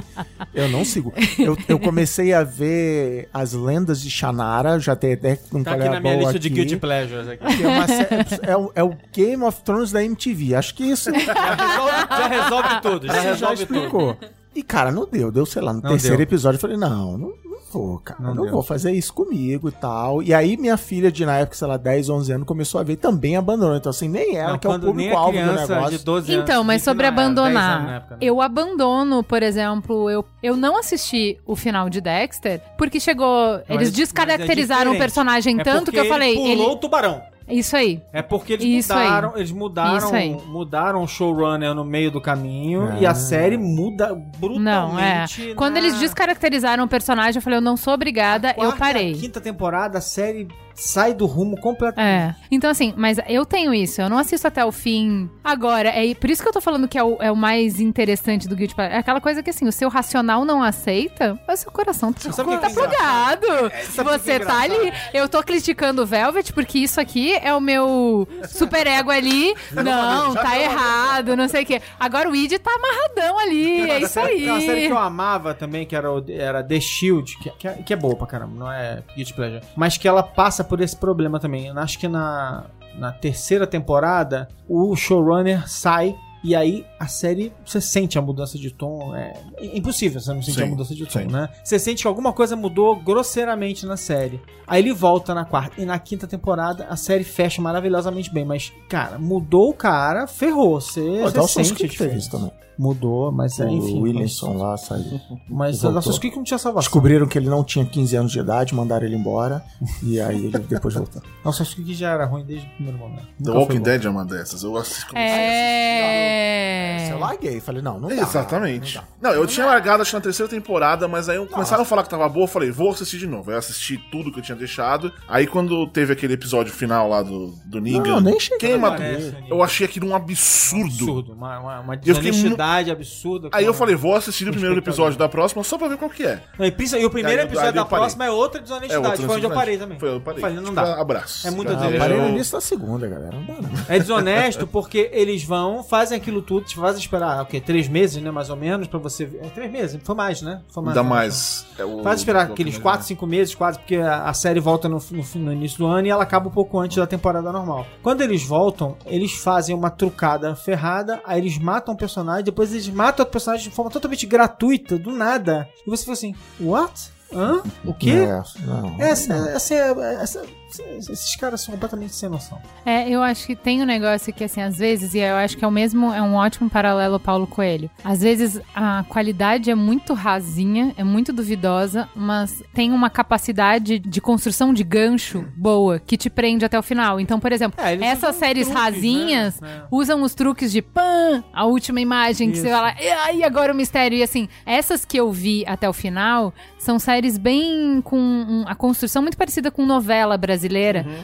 Eu não sigo. Eu, eu comecei a ver as lendas de Shannara, já tem até um Tá aqui na minha lista de Guilty Pleasures aqui. Que é, uma sé- é, o, é o Game of Thrones da MTV. Acho que isso Já resolve, já resolve tudo, já você já resolve tudo. explicou. E, cara, não deu. Deu, sei lá, no Não terceiro deu. episódio eu falei, não, não, não vou, cara. Não Não, deu. vou fazer isso comigo e tal. E aí minha filha de, na época, sei lá, 10, 11 anos, começou a ver e também abandonou. Então, assim, nem ela, Não, que é o público-alvo do negócio. de 12 anos. Então, mas sobre não era, 10 anos na abandonar, época, né? eu abandono, por exemplo, eu, eu não assisti o final de Dexter, porque chegou. eles é descaracterizaram o diferente. personagem É tanto que eu falei. Ele pulou o tubarão. Isso aí. É porque eles Isso aí. mudaram, eles mudaram, Isso aí. mudaram o showrunner no meio do caminho Ah. e a série muda brutalmente. Não, é. Quando na- eles descaracterizaram o personagem, eu falei, eu não sou obrigada, eu quarta parei. a quinta temporada, a série sai do rumo completamente. É. Então, assim, mas eu tenho isso. Eu não assisto até o fim agora. É por isso que eu tô falando que é o, é o mais interessante do Guilty Pleasure. É aquela coisa que, assim, o seu racional não aceita, mas o seu coração tá, tá é plugado. sabe o que Você é tá ali. Eu tô criticando o Velvet porque isso aqui é o meu super ego ali. Não, tá errado, não sei o quê. Agora o Id tá amarradão ali. É isso aí. Tem uma série que eu amava também, que era, o- era The Shield, que, que é, que é boa pra caramba, não é Guilty Pleasure. Mas que ela passa por esse problema também. Eu acho que na, na terceira temporada, o showrunner sai e aí a série, você sente a mudança de tom. É impossível você não sentir Sim, a mudança de tom, sim. né? Você sente que alguma coisa mudou grosseiramente na série. Aí ele volta na quarta. E na quinta temporada, a série fecha maravilhosamente bem. Mas, cara, mudou o cara, ferrou. Você, Pô, você até o sente a diferença. também. Mudou, mas é, o enfim. Williamson lá saiu. Mas voltou. a Sasuke não tinha salvação. Descobriram que ele não tinha 15 anos de idade, mandaram ele embora. e aí ele depois voltou. Não, Sasuke já era ruim desde o primeiro momento. The Nunca Walking. Dead é uma dessas. Eu assisto. É. Eu larguei, falei, não, não dá. Exatamente. não dá. Não, eu tinha largado acho que na terceira temporada, mas aí começaram a falar que tava boa, eu falei, vou assistir de novo. Aí eu assisti tudo que eu tinha deixado. Aí quando teve aquele episódio final lá do, do Negan, Não, nem cheguei quem a matou? ver. Eu achei aquilo um absurdo. Absurdo. Uma, uma, uma desonestidade absurda. Aí eu falei, vou assistir o primeiro episódio da próxima só pra ver qual que é. Não, e, e o primeiro Aí episódio aí da próxima é outra É desonestidade. outro foi onde eu parei também. Foi, eu parei. Falei, não Tipo, dá. Abraço. É muita Não, Eu- eu parei no início da segunda, galera. Não dá, não. É desonesto porque eles vão, fazem aquilo tudo, te fazem esperar, o quê? Três meses, né? Mais ou menos, pra você ver. É três meses, foi mais, né? Foi Ainda né? mais. é o- Faz esperar aqueles o- 4, 5 meses, quase, porque a, a série volta no, no- no início do ano e ela acaba um pouco antes da temporada normal. Quando eles voltam, eles fazem uma trucada ferrada, aí eles matam o personagem, depois eles matam o personagem de forma totalmente gratuita, do nada. E você fica assim, what? Hã? O quê? É, não. Essa, essa, essa- esses caras são completamente sem noção. É, eu acho que tem um negócio que, assim, às vezes, e eu acho que é o mesmo, é um ótimo paralelo Paulo Coelho. Às vezes a qualidade é muito rasinha, é muito duvidosa, mas tem uma capacidade de construção de gancho boa que te prende até o final. Então, por exemplo, É, essas séries truques, rasinhas né? Usam os truques de pã, a última imagem que Isso. você fala, e aí agora o mistério. E assim, essas que eu vi até o final são séries bem com a construção muito parecida com novela brasileira.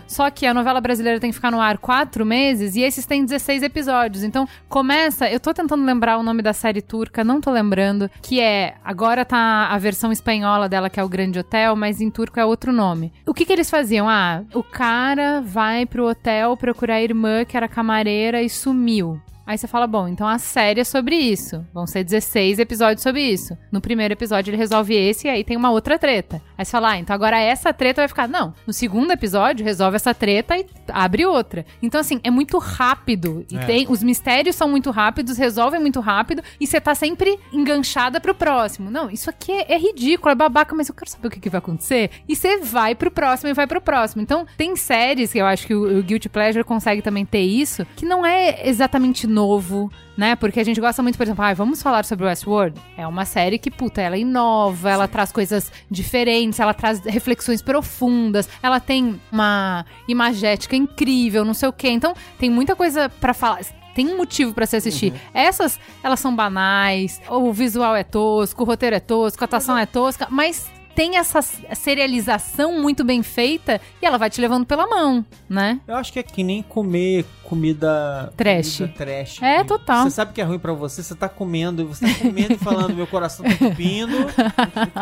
Só que a novela brasileira tem que ficar no ar quatro meses e esses têm 16 episódios. Então começa. Eu tô tentando lembrar o nome da série turca, não tô lembrando. Que é. Agora tá a versão espanhola dela, que é o Grande Hotel, mas em turco é outro nome. O que que eles faziam? Ah, o cara vai pro hotel procurar a irmã que era camareira e sumiu. Aí você fala, bom, então a série é sobre isso. Vão ser 16 episódios sobre isso. No primeiro episódio ele resolve esse e aí tem uma outra treta. Aí você fala, ah, então agora essa treta vai ficar. Não, no segundo episódio resolve essa treta e abre outra. Então, assim, é muito rápido. E É. tem. Os mistérios são muito rápidos, resolvem muito rápido e você tá sempre enganchada pro próximo. Não, isso aqui é, é ridículo, é babaca, mas eu quero saber o que, que vai acontecer. E você vai pro próximo e vai pro próximo. Então, tem séries que eu acho que o, o Guilty Pleasure consegue também ter isso, que não é exatamente novo, né? Porque a gente gosta muito, por exemplo, ah, vamos falar sobre Westworld. É uma série que, puta, ela inova, ela traz coisas diferentes, ela traz reflexões profundas, ela tem uma imagética incrível, não sei o quê. Então, tem muita coisa pra falar tem um motivo pra se assistir. Essas, elas são banais, o visual é tosco, o roteiro é tosco, a atuação é tosca, mas tem essa serialização muito bem feita e ela vai te levando pela mão, né? Eu acho que é que nem comer comida Trash. comida trash. É, total. Você sabe que é ruim pra você, você tá comendo, você tá comendo e falando, meu coração tá entupindo,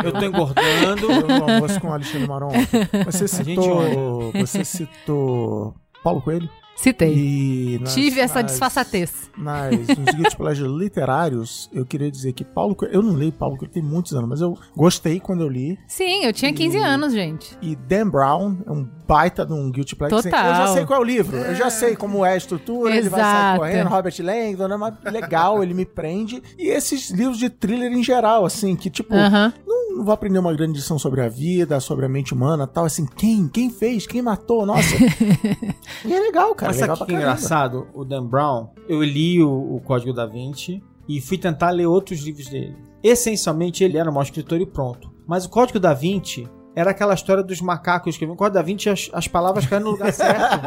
eu tô engordando. Eu no almoço com o Alexandre Maron. Você gente citou. Você citou Paulo Coelho? Citei. E nas- Tive essa nas- disfarçatez. Nas, nos Guilty Pleasure literários, eu queria dizer que Paulo Coelho. Eu não leio Paulo Coelho tem muitos anos, mas eu gostei quando eu li. Sim, eu tinha 15 E- anos, gente. E Dan Brown é um baita de um Guilty Pleasure. Total. Eu já sei qual é o livro, eu já sei como é a estrutura, ele vai sair Exato. correndo, Robert Langdon, é legal, ele me prende. E esses livros de thriller em geral, assim, que tipo, Aham. não, não vou aprender uma grande lição sobre a vida, sobre a mente humana tal, assim, quem? Quem fez? Quem matou? Nossa. e é legal, cara. Mas é sabe legal o que é engraçado? O Dan Brown, eu li o, o Código da Vinci e fui tentar ler outros livros dele. Essencialmente, ele era um mau escritor e pronto. Mas o Código da Vinci era aquela história dos macacos que o Código da Vinci as, as palavras caem no lugar certo.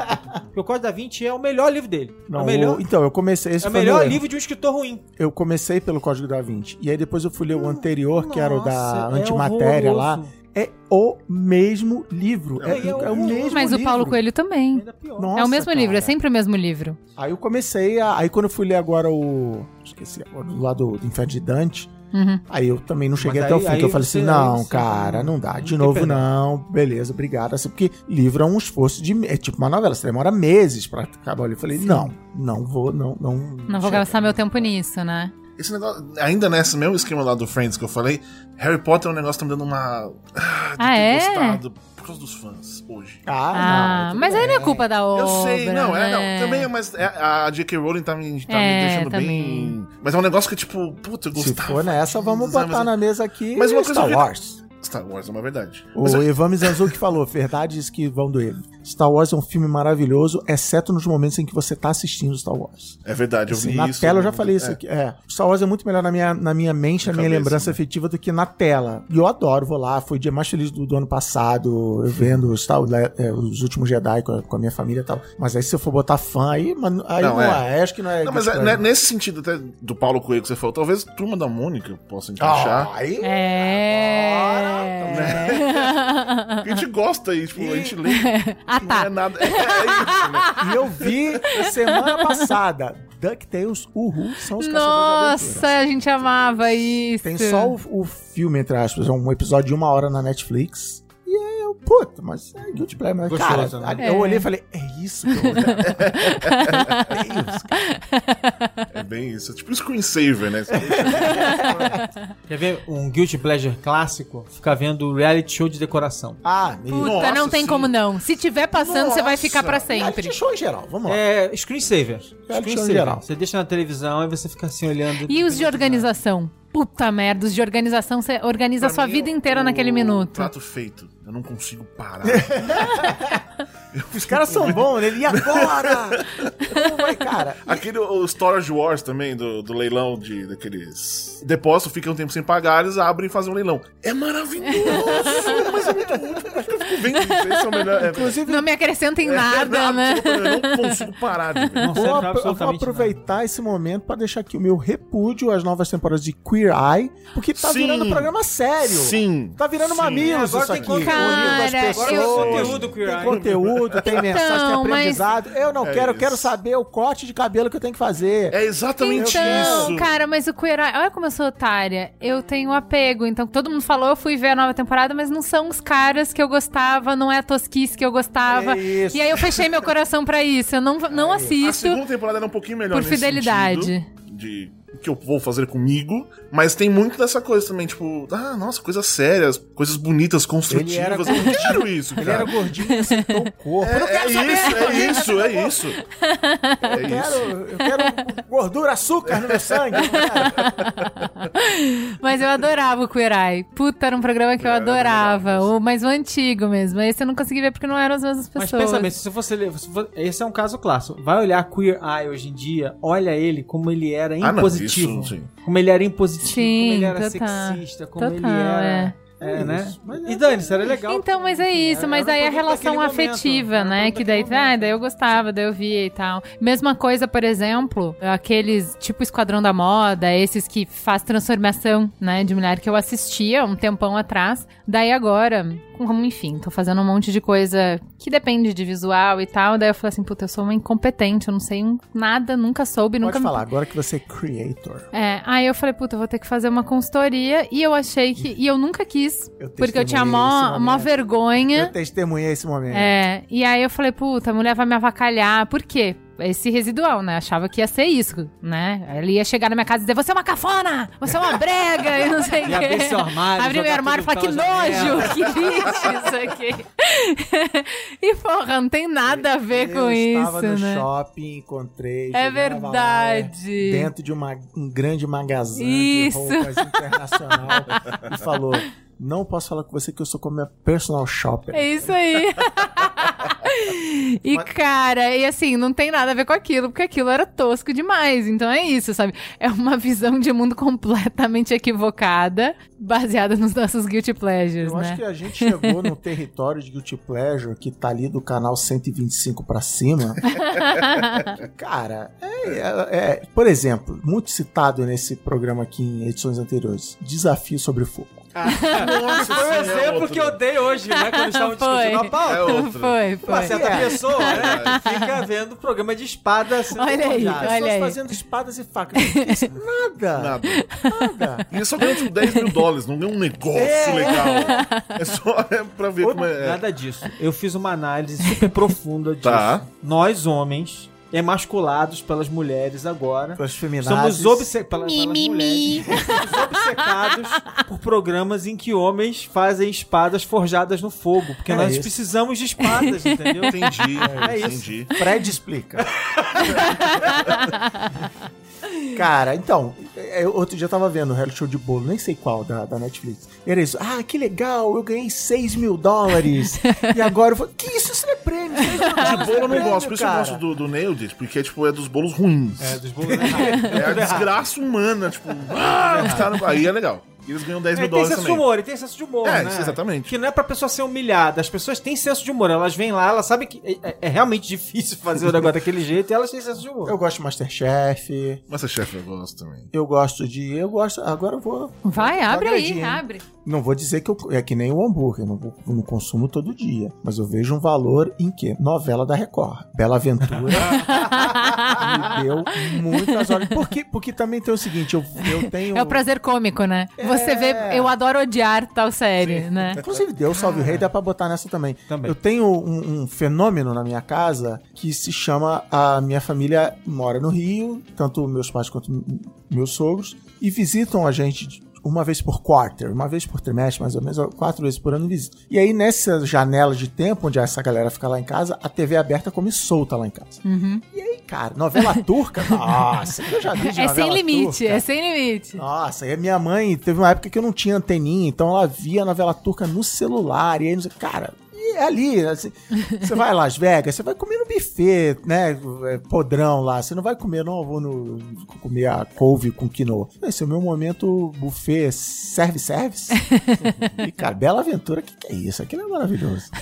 Porque o Código da Vinci é o melhor livro dele. Não, é o melhor, o- então, eu comecei. Esse é o melhor livro de um escritor ruim. Eu comecei pelo Código da Vinci. E aí depois eu fui ler o anterior, que era o da Nossa, é antimatéria lá. horroroso. É o mesmo livro. É, É, é é o mesmo Mas o livro. Paulo Coelho também. Pior. Nossa, é o mesmo cara. livro, é sempre o mesmo livro. Aí eu comecei a. Aí quando eu fui ler agora o. Esqueci agora, do lado do Inferno de Dante. Uhum. Aí eu também não cheguei Mas até o fim. aí que eu falei assim: não, cara, não- não dá. não De tem novo, perdão. não. Beleza, obrigado. Assim, porque livro é um esforço de. É tipo uma novela, você demora meses pra acabar. Eu falei: não, não vou, não. Não, Não vou gastar meu tempo nisso, né? Esse negócio, ainda nesse mesmo esquema lá do Friends que eu falei, Harry Potter é um negócio que tá me dando uma. Ah, de Ah, ter é? gostado causa dos fãs hoje. Ah, Ah, tudo mas aí não é bem. culpa da obra. Eu sei, não, é, né? não. Também é, mas é, a J.K. Rowling tá me, tá É, me deixando também. bem. Mas é um negócio que, tipo, puta, eu Se gostava. for nessa, vamos botar mas- na mesa aqui Mas uma coisa Star vira- Wars. Star Wars é uma verdade. O Mas é- Ivan Mizanzuki falou, verdades que vão doer. Star Wars é um filme maravilhoso, exceto nos momentos em que você tá assistindo Star Wars. é verdade, eu Assim, vi na isso. tela eu já falei é. isso aqui. É, Star Wars é muito melhor na minha, na minha mente, na Na minha cabeça, lembrança né? afetiva do que na tela. E eu adoro, vou lá, foi o dia mais feliz do, do ano passado, eu vendo Star, é, os últimos Jedi com a, com a minha família e tal. Mas aí se eu for botar fã, aí, mano, aí Não, não, é. é. Acho que não é. Não, mas é, né, nesse sentido até do Paulo Coelho que você falou, talvez Turma da Mônica possa encaixar. Ah, aí, É. A gente gosta aí, tipo, a gente lê. ah, Não tá. é nada. É, é isso, né? E eu vi semana passada. DuckTales, Uhu, são os. Nossa, a gente amava isso. Tem só o, o filme, entre aspas, é um episódio de uma hora na Netflix. Eu, puta, mas é Guilty Pleasure. Mas, Gostoso, cara, né? eu É. olhei e falei, é isso que eu É isso, cara. É bem isso. É tipo um screensaver, né? Quer ver um Guilty Pleasure clássico? Ficar vendo reality show de decoração. Ah, meu. Puta, Nossa, não tem sim. como não. Se tiver passando, você vai Nossa. ficar pra Reality sempre. show em geral, vamos lá. É, screensaver. show em Screensaver. geral. Você deixa na televisão e você fica assim olhando. E os de organização? Puta merda, os de organização, você organiza a Pra sua mim, vida o- inteira naquele minuto. Prato feito. Eu não consigo parar. Os caras são bons? Ele, e agora? Como vai, cara? Aquele o Storage Wars também, do, do leilão de daqueles. Depósito, fica um tempo sem pagar, eles abrem e fazem um leilão. É maravilhoso! mas é muito ruim. Eu fico vendo isso. Esse é o melhor. É, Inclusive, Não me acrescenta em nada, é, né? Eu não consigo parar de ver. Não Vou, ap- eu vou aproveitar esse momento pra deixar aqui o meu repúdio às novas temporadas de Queer Eye, porque tá Sim. virando programa sério. Sim. Tá virando Sim. mamilos Agora isso tem aqui. conteúdo. Cara, pessoas. eu- Conteúdo Queer Tem Eye. conteúdo, tem mensagem, tem Então, mas- aprendizado. Eu não É quero, eu isso. quero saber o corte de cabelo que eu tenho que fazer. É exatamente Então, isso. cara, mas o Queer Eye, olha como eu sou otária. Eu tenho apego. Então, todo mundo falou, eu fui ver a nova temporada, mas não são os caras que eu gostava, não é a tosquice que eu gostava. É isso. E aí eu fechei meu coração pra isso. Eu não, não A assisto. segunda temporada era um pouquinho melhor por nesse fidelidade. sentido De que eu vou fazer comigo, mas tem muito dessa coisa também, tipo, ah, nossa, coisas sérias, coisas bonitas, construtivas. Ele era Eu não quero isso, Ele cara. era gordinho acertou o corpo. eu não É, quero é saber. isso, é isso, é isso. É Eu isso. quero, eu quero gordura, açúcar no meu sangue. Mas eu adorava o Queer Eye. Puta, era um programa que eu Era adorava. O, mas o antigo mesmo. Esse eu não consegui ver porque não eram as mesmas Mas pessoas. pensa bem, se você esse é um caso clássico. Vai olhar Queer Eye hoje em dia, olha ele como ele era Ah, não, impositivo. isso, sim. Como ele era impositivo, Sim, como ele era total. sexista, como Total, ele era. é. É, né? Mas E Dani, isso era legal. Então, mas é Enfim, isso, era- mas era aí a relação momento, afetiva, um né? Que daí, ah, momento. daí eu gostava, daí eu via e tal. Mesma coisa, por exemplo, aqueles tipo Esquadrão da Moda, esses que faz transformação, né, de mulher que eu assistia um tempão atrás. Daí agora, como enfim, tô fazendo um monte de coisa que depende de visual e tal. Daí eu falei assim, puta, eu sou uma incompetente, eu não sei nada, nunca soube, nunca Pode me falar, agora que você é creator. é, aí eu falei, puta, eu vou ter que fazer uma consultoria. E eu achei que. E eu nunca quis. Eu porque eu tinha mó, mó vergonha. Eu testemunhei esse momento. É, e aí eu falei, puta, a mulher vai me avacalhar. Por quê? Esse residual, né? Achava que ia ser isso, né? Ele ia chegar na minha casa e dizer, você é uma cafona! Você é uma brega! e não sei o E abrir quê. seu armário, Abrir meu armário e falar, que pela janela." nojo! Que lixo isso aqui! e, porra, não tem nada a ver eu com estava isso, no né? shopping, encontrei. É chegava lá, verdade. dentro de uma, um grande magazine Isso. de roupas internacional. e falou: Não posso falar com você que eu sou como minha personal shopper. É isso aí. E, cara, e assim, não tem nada a ver com aquilo, porque aquilo era tosco demais. Então é isso, sabe? É uma visão de mundo completamente equivocada, baseada nos nossos guilty pleasures, Eu né? acho que a gente chegou no território de Guilty Pleasure que tá ali do canal 125 pra cima. Cara, é, é- é- por exemplo, muito citado nesse programa aqui em edições anteriores: Desafio sobre o Fogo. Nossa, Foi o esse é exemplo outro. que eu dei hoje, né? Quando estavam Foi. discutindo a pauta. É outro. Foi, Uma foi. certa É. pessoa, né? Fica vendo programa de espada sendo Olha aí, olha Pessoas aí. fazendo espadas e facas. Isso, Nada. Nada. Nada. E só ganham tipo 10 mil dólares, não ganham um negócio É. legal. É só é pra ver como é. Nada disso. Eu fiz uma análise super profunda disso. Tá. Nós, homens, emasculados pelas mulheres agora, Pelas feminazes. somos obcecados pelas, pelas mulheres. Somos obcecados por programas em que homens fazem espadas forjadas no fogo. Porque É nós isso. precisamos de espadas, entendeu? Entendi, É isso. entendi. Fred explica. Cara, então, é, outro dia eu tava vendo o reality show de bolo, nem sei qual, da, da Netflix. Era isso. Ah, que legal, eu ganhei 6 mil dólares. e agora eu vou. Que isso? Isso não é prêmio. 6 mil De bolo eu não prêmio, gosto, por isso eu gosto do, do Nailed porque tipo, é dos bolos ruins. É, dos bolos É a desgraça humana, tipo, ah, os caras- aí é legal. E eles ganham 10 É, mil tem dólares senso de também. humor, e tem senso de humor, É, né? exatamente. Que não é pra pessoa ser humilhada. As pessoas têm senso de humor. Elas vêm lá, elas sabem que é, é- é realmente difícil fazer o negócio daquele jeito e elas têm senso de humor. Eu gosto de Masterchef. Masterchef eu gosto também. Eu gosto de. Eu gosto. Agora eu vou. Vai, abre aí, abre. Não vou dizer que eu, é que nem o hambúrguer, eu não, vou- eu não consumo todo dia. Mas eu vejo um valor em quê? Novela da Record. Bela Aventura me deu muitas horas. Porque, porque também tem o seguinte, eu, eu tenho. É o prazer cômico, né? Você vê, eu adoro odiar tal série, né? Inclusive, Deus salve o rei, dá pra botar nessa também. Também. Eu tenho um, um fenômeno na minha casa que se chama a minha família mora no Rio, tanto meus pais quanto meus sogros, e visitam a gente uma vez por quarter, uma vez por trimestre, mais ou menos, quatro vezes por ano visita. E aí, nessa janela de tempo onde essa galera fica lá em casa, a TV aberta come solta lá em casa. E aí, cara, novela turca, nossa, eu já vi de É sem limite, turca. é sem limite. Nossa, e a minha mãe teve uma época que eu não tinha anteninha, então ela via a novela turca no celular, e aí, cara, é ali, assim, você vai a Las Vegas, você vai comer no buffet, né, é, podrão lá, você não vai comer, não, vou no, comer a couve com quinoa. Esse é o meu momento buffet service-service. e, cara, Bela Aventura, o que, que é isso? Aquilo é maravilhoso.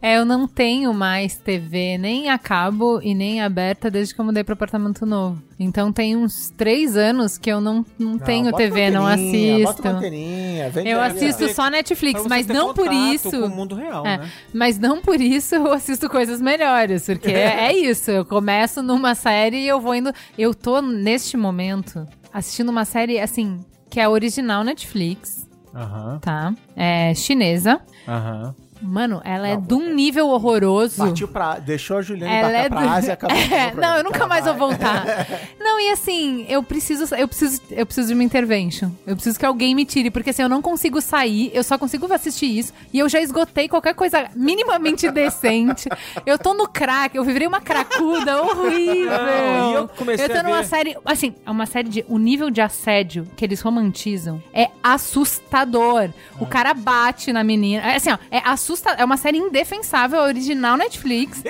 É, eu não tenho mais TV nem a cabo e nem aberta desde que eu mudei pro apartamento novo. Então tem uns três anos que eu não, não, tenho TV, uma não anteninha, Bota uma assisto. Eu assisto só Netflix, mas não por isso. Com o mundo real, É, né? Mas não por isso eu assisto coisas melhores, porque é, é isso. Eu começo numa série e eu vou indo. Eu tô neste momento assistindo uma série assim que é original Netflix, Aham, tá? É chinesa. aham. Mano, ela é Não, de um nível horroroso. Partiu pra. Deixou a Juliana Ela é pra do- Ásia e acabou. É, não, eu nunca mais vou voltar. Não, e assim, eu preciso, eu preciso, eu preciso de uma intervention. Eu preciso que alguém me tire, porque assim, eu não consigo sair, eu só consigo assistir isso, e eu já esgotei qualquer coisa minimamente decente. Eu tô no crack, eu virei uma cracuda horrível. Não, e eu comecei tô a numa ver- série, assim, é uma série de o nível de assédio que eles romantizam é assustador. O cara bate na menina. É assim, ó, é assustador, é uma série indefensável, é original Netflix.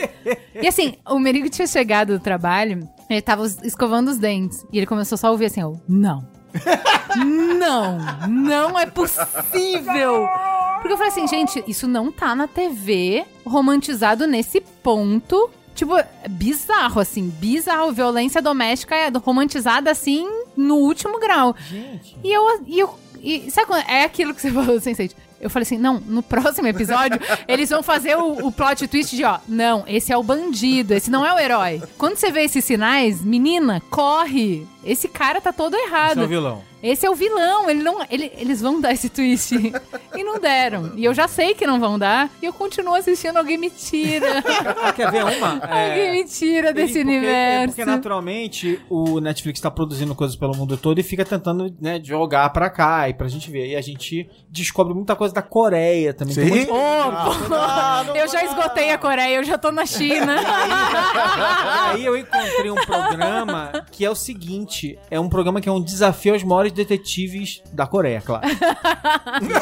E assim, o Merigo tinha chegado do trabalho, ele tava es- escovando os dentes. E ele começou só a ouvir assim, ó, não. não, não é possível. Porque eu falei assim, gente, isso não tá na TV romantizado nesse ponto. Tipo, é bizarro, assim, bizarro. Violência doméstica é romantizada, assim, no último grau. Gente. E eu. E eu e sabe quando é aquilo que você falou, Sensei? Eu falei assim, não, no próximo episódio eles vão fazer o, o plot twist de, ó, não, esse é o bandido, esse não é o herói. Quando você vê esses sinais, menina, corre. Esse cara tá todo Esse é errado. o vilão. Esse é o vilão, ele não, ele- eles vão dar esse twist. e não deram. E eu já sei que não vão dar, e eu continuo assistindo, alguém me tira. Ah, quer ver uma? alguém me tira desse porque, universo. Porque naturalmente o Netflix tá produzindo coisas pelo mundo todo e fica tentando né, jogar pra cá e pra gente ver. E a gente descobre muita coisa da Coreia também. Monte de- Ô, eu já esgotei a Coreia, eu já tô na China. Aí eu encontrei um programa que é o seguinte: é um programa que é um desafio aos maiores detetives da Coreia, claro. e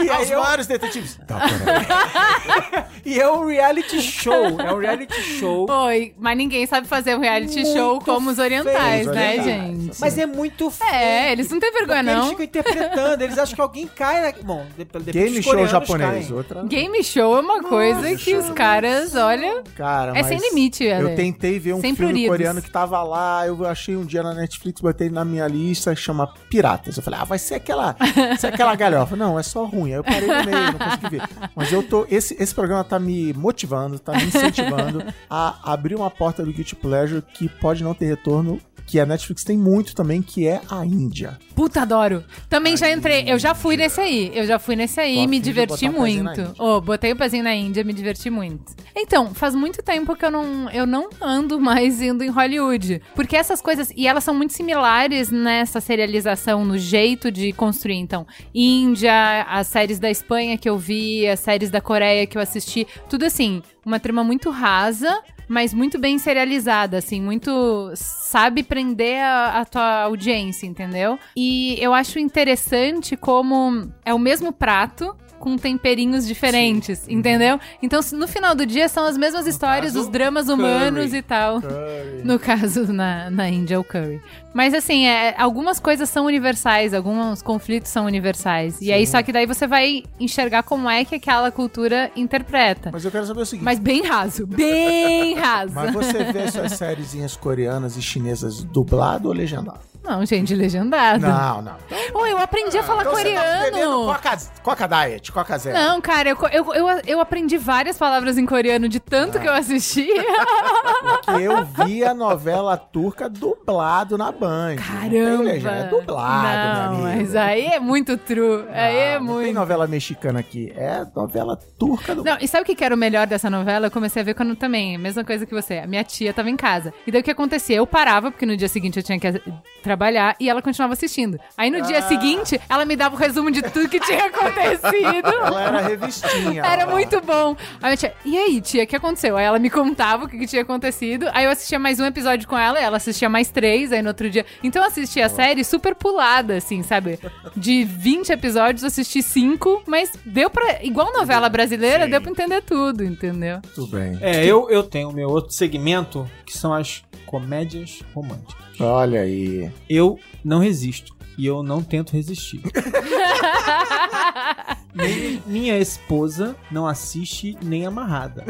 aí. E aos eu- vários detetives. Tá, peraí. E é um reality show. É um reality show. Oi, mas ninguém sabe fazer um reality Muito show como os orientais, feio, né, gente? Mas é muito feio. É, eles não têm vergonha, Porque Eles não. ficam interpretando, eles acham que alguém cai na. Bom, de- depois Game os show japonês. caem. Outra... Game show é uma coisa que os caras, olha. Cara, É sem limite, Eu Ale. tentei ver um Sem filme coreano que tava lá, eu achei um dia na Netflix, botei na minha lista, chama Piratas. Eu falei, ah, vai ser aquela, ser aquela galhofa. Não, é só ruim. Aí eu parei no meio, não consegui ver. Mas eu tô, esse, esse programa tá me motivando, tá me incentivando a abrir uma porta do Guilty Pleasure que pode não ter retorno, que a Netflix tem muito também, que é a Índia. Puta, adoro. Também já entrei. Eu já fui nesse aí. Eu já fui nesse aí e me diverti muito. Índia. Ô, botei o pezinho na Índia, me diverti muito. Então, faz muito tempo que eu não, eu não ando mais indo em Hollywood. Porque essas coisas. E elas são muito similares nessa serialização, no jeito de construir. Então, Índia, as séries da Espanha que eu vi, as séries da Coreia que eu assisti. Tudo assim, uma trama muito rasa. Mas muito bem serializada, assim, muito. sabe prender a, a tua audiência, entendeu? E eu acho interessante como é o mesmo prato. Com temperinhos diferentes, entendeu? Então, no final do dia, são as mesmas histórias, caso, os dramas humanos curry. e tal. No caso, na, na Índia, o curry. Mas, assim, é, algumas coisas são universais, alguns conflitos são universais. E aí, só que daí você vai enxergar como é que aquela cultura interpreta. Mas eu quero saber o seguinte. Mas bem raso, bem raso. Mas você vê suas sériezinhas coreanas e chinesas dublado ou legendado? Não, gente, legendado. Não, não. Oi, eu aprendi a falar Então você tá coreano. Coca, Coca Diet, Coca Zero. Não, cara, eu, eu, eu, eu aprendi várias palavras em coreano de tanto que eu assisti. Porque eu vi a novela turca dublado na Band. Não Caramba! legenda, É dublado, Não, mas aí é muito true. aí é Ah, não tem muito. novela mexicana aqui. É novela turca do Não, e sabe o que era o melhor dessa novela? Eu comecei a ver quando também, mesma coisa que você. A minha tia tava em casa. E daí o que acontecia? Eu parava, porque no dia seguinte eu tinha que trabalhar, e ela continuava assistindo. Aí no Ah. dia seguinte, ela me dava o resumo de tudo que tinha acontecido. Ela era revistinha. Era ela- muito bom. Aí minha tia, e aí, tia, o que aconteceu? Aí ela me contava o que, que tinha acontecido. Aí eu assistia mais um episódio com ela, ela assistia mais três, aí no outro dia. Então eu assisti a série super pulada, assim, sabe? De 20 episódios, eu assisti cinco, mas deu pra. Igual novela brasileira, Sim. deu pra entender tudo, entendeu? Tudo bem. É, eu, eu tenho o meu outro segmento, que são as comédias românticas. Olha aí. Eu não resisto. E eu não tento resistir. Nem- minha esposa não assiste nem amarrada.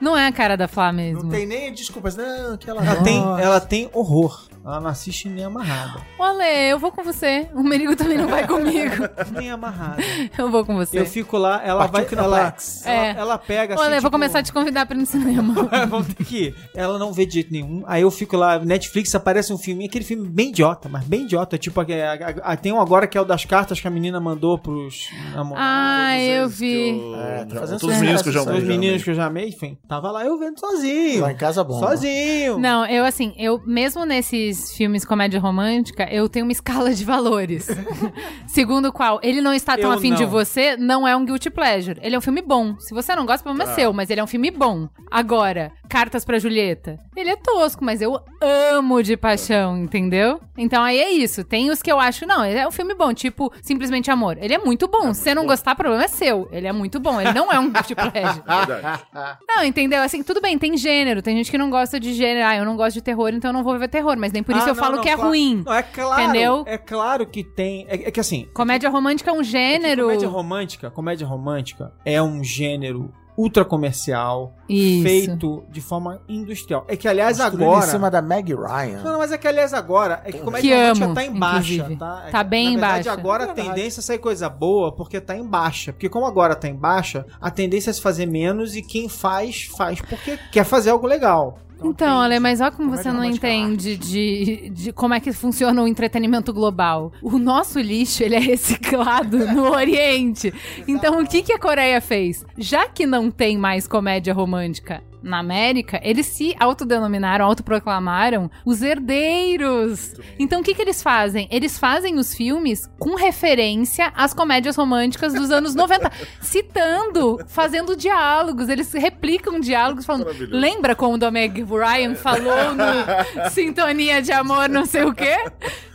Não é a cara da Flá mesmo. Não tem nem desculpas. Não, que ela, Ela tem, ela tem horror. Ela não assiste nem amarrada. Olê, eu vou com você. O Merigo também não vai comigo. Nem amarrada. Eu vou com você. Eu fico lá, ela Partiu vai. Ela, ela, É. ela pega assim. Olê, eu vou tipo, começar a te convidar pra ir no cinema. Vamos ter que ir. Ela não vê de jeito nenhum. Aí eu fico lá, Netflix aparece um filme, aquele filme bem idiota, mas bem idiota. Tipo, a- a- a- tem um agora que é o das cartas que a menina mandou pros namorados. Ah, eu vi. eu- É, tá fazendo Todos os meninos que eu já sucesso Os amei. meninos que eu já amei, enfim. Tava lá eu vendo sozinho. Lá em casa bom. Sozinho. Não, eu assim, eu mesmo nesses filmes comédia romântica, eu tenho uma escala de valores. Segundo o qual ele não está tão Eu afim de não. você, não é um guilty pleasure. Ele é um filme bom. Se você não gosta, o problema é seu, mas ele é um filme bom. Agora, Cartas pra Julieta. Ele é tosco, mas eu amo de paixão, entendeu? Então aí é isso. Tem os que eu acho, não, ele é um filme bom, tipo Simplesmente Amor. Ele é muito bom. Se você não gostar, o problema é seu. Ele é muito bom. Ele não é um guilty pleasure. Verdade. Não, entendeu? Assim, tudo bem, tem gênero. Tem gente que não gosta de gênero. Ah, eu não gosto de terror, então eu não vou ver terror. Mas nem por isso Ah, eu não, falo não, que é claro. ruim. Não, é claro. Entendeu? É claro que tem. É, é que assim. Comédia romântica é um gênero. Comédia romântica, comédia romântica é um gênero ultra comercial, Isso. feito de forma industrial. É que aliás Construído agora em cima da Meg Ryan. Não, não, mas é que aliás agora é que comédia Que romântica amo, tá em baixa, inclusive. tá? É Tá que, bem na verdade, baixa. agora a Verdade. tendência é sair coisa boa porque tá em baixa. Porque como agora tá em baixa, a tendência é se fazer menos e quem faz, faz porque quer fazer algo legal. Então, tem- Ale, mas olha como Comédia você não é entende de, de como é que funciona o entretenimento global. O nosso lixo, ele é reciclado no Oriente. Então, o que, que a Coreia fez? Já que não tem mais comédia romântica na América, eles se autodenominaram, autoproclamaram os herdeiros. Então o que, que eles fazem? Eles fazem os filmes com referência às comédias românticas dos anos 90, citando, fazendo diálogos. Eles replicam diálogos, falando. Lembra quando o Meg Ryan falou no Sintonia de Amor, não sei o quê?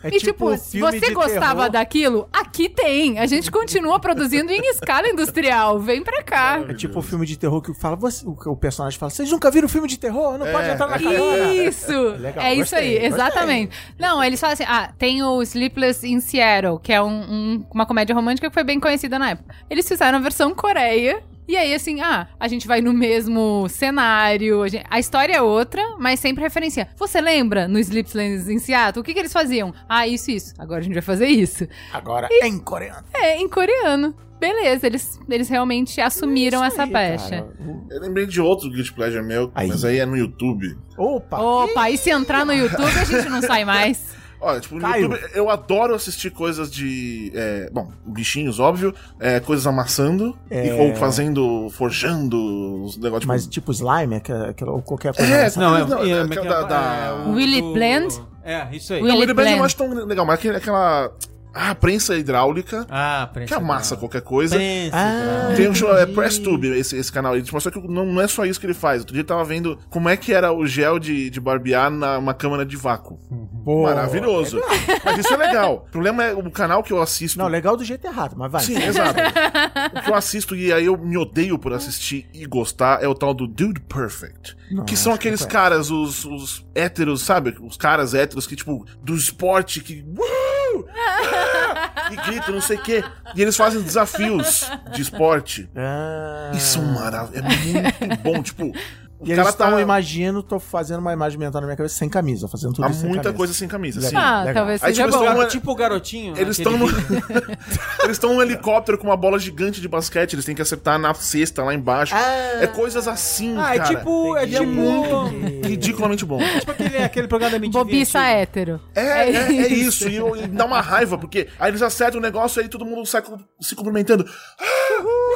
É e tipo tipo, você gostava terror. daquilo? Aqui tem. A gente continua produzindo em escala industrial. Vem pra cá. É tipo o filme de terror que fala, você, o, o personagem fala, vocês nunca viram filme de terror? Não pode É, entrar na é. carona. Isso! Legal, é isso gostei, aí, exatamente. Não, eles falam assim: ah, tem o Sleepless in Seattle, que é um- um- uma comédia romântica que foi bem conhecida na época. Eles fizeram a versão Coreia. E aí, assim, ah, a gente vai no mesmo cenário, a, gente- a história é outra, mas sempre referencia. Você lembra no Sleepless in Seattle? O que, que eles faziam? Ah, isso, isso. Agora a gente vai fazer isso. Agora é em coreano. É, em coreano. Beleza, eles, eles realmente assumiram Isso essa aí, pecha. Eu lembrei de outro Guilty Pleasure meu, Aí. mas aí é no YouTube. Opa! Opa, e se entrar no YouTube, a gente não sai mais. Olha, tipo, no Caio. YouTube eu adoro assistir coisas de. é, bom, bichinhos, óbvio. é, coisas amassando. e- ou fazendo. forjando os negócios. Mas tipo, tipo slime, aquela, aquela, ou qualquer coisa. É. Não, é, Não, é, é é, é- da- da- é o Will It do- Blend? É, isso aí. Will não, It ele Blend eu acho tão legal, mas aquela. Ah, prensa hidráulica. Ah, prensa. que amassa não. qualquer coisa. Prensa. Ah, Tem um show, é. Press Tube, esse, esse canal aí. Tipo, só que não, não é só isso que ele faz. Outro dia eu tava vendo como é que era o gel de, de barbear numa câmara de vácuo. Pô, Maravilhoso. Mas isso é legal. O problema é o canal que eu assisto. Não, legal do jeito errado, mas vai. Sim, exato. o que eu assisto e aí eu me odeio por assistir e gostar é o tal do Dude Perfect. Não, que são que aqueles não caras, os, os héteros, sabe? Os caras héteros que, tipo, do esporte que. "Uhul! Ah!" e gritam, não sei o quê. E eles fazem desafios de esporte. Ah. E são maravilhosos. É muito bom. Tipo, o E eles estão, tá. imagino, tô fazendo uma imagem mental na minha cabeça sem camisa, fazendo tudo Há isso muita camisa. coisa sem camisa, sim. Ah, legal. talvez Aí, seja tipo, bom. eles tão- Tipo o garotinho. Eles aquele estão no... Eles estão num helicóptero com uma bola gigante de basquete, eles têm que acertar na cesta lá embaixo. Ah. é coisas assim, Ah, é cara. tipo. É E é tipo. muito ridiculamente bom. Tipo aquele, aquele programa da MTV. Bobiça antigo. hétero. É, é, é isso. E, eu- e dá uma raiva, porque aí eles acertam o negócio aí todo mundo sai se cumprimentando. Ah, uh,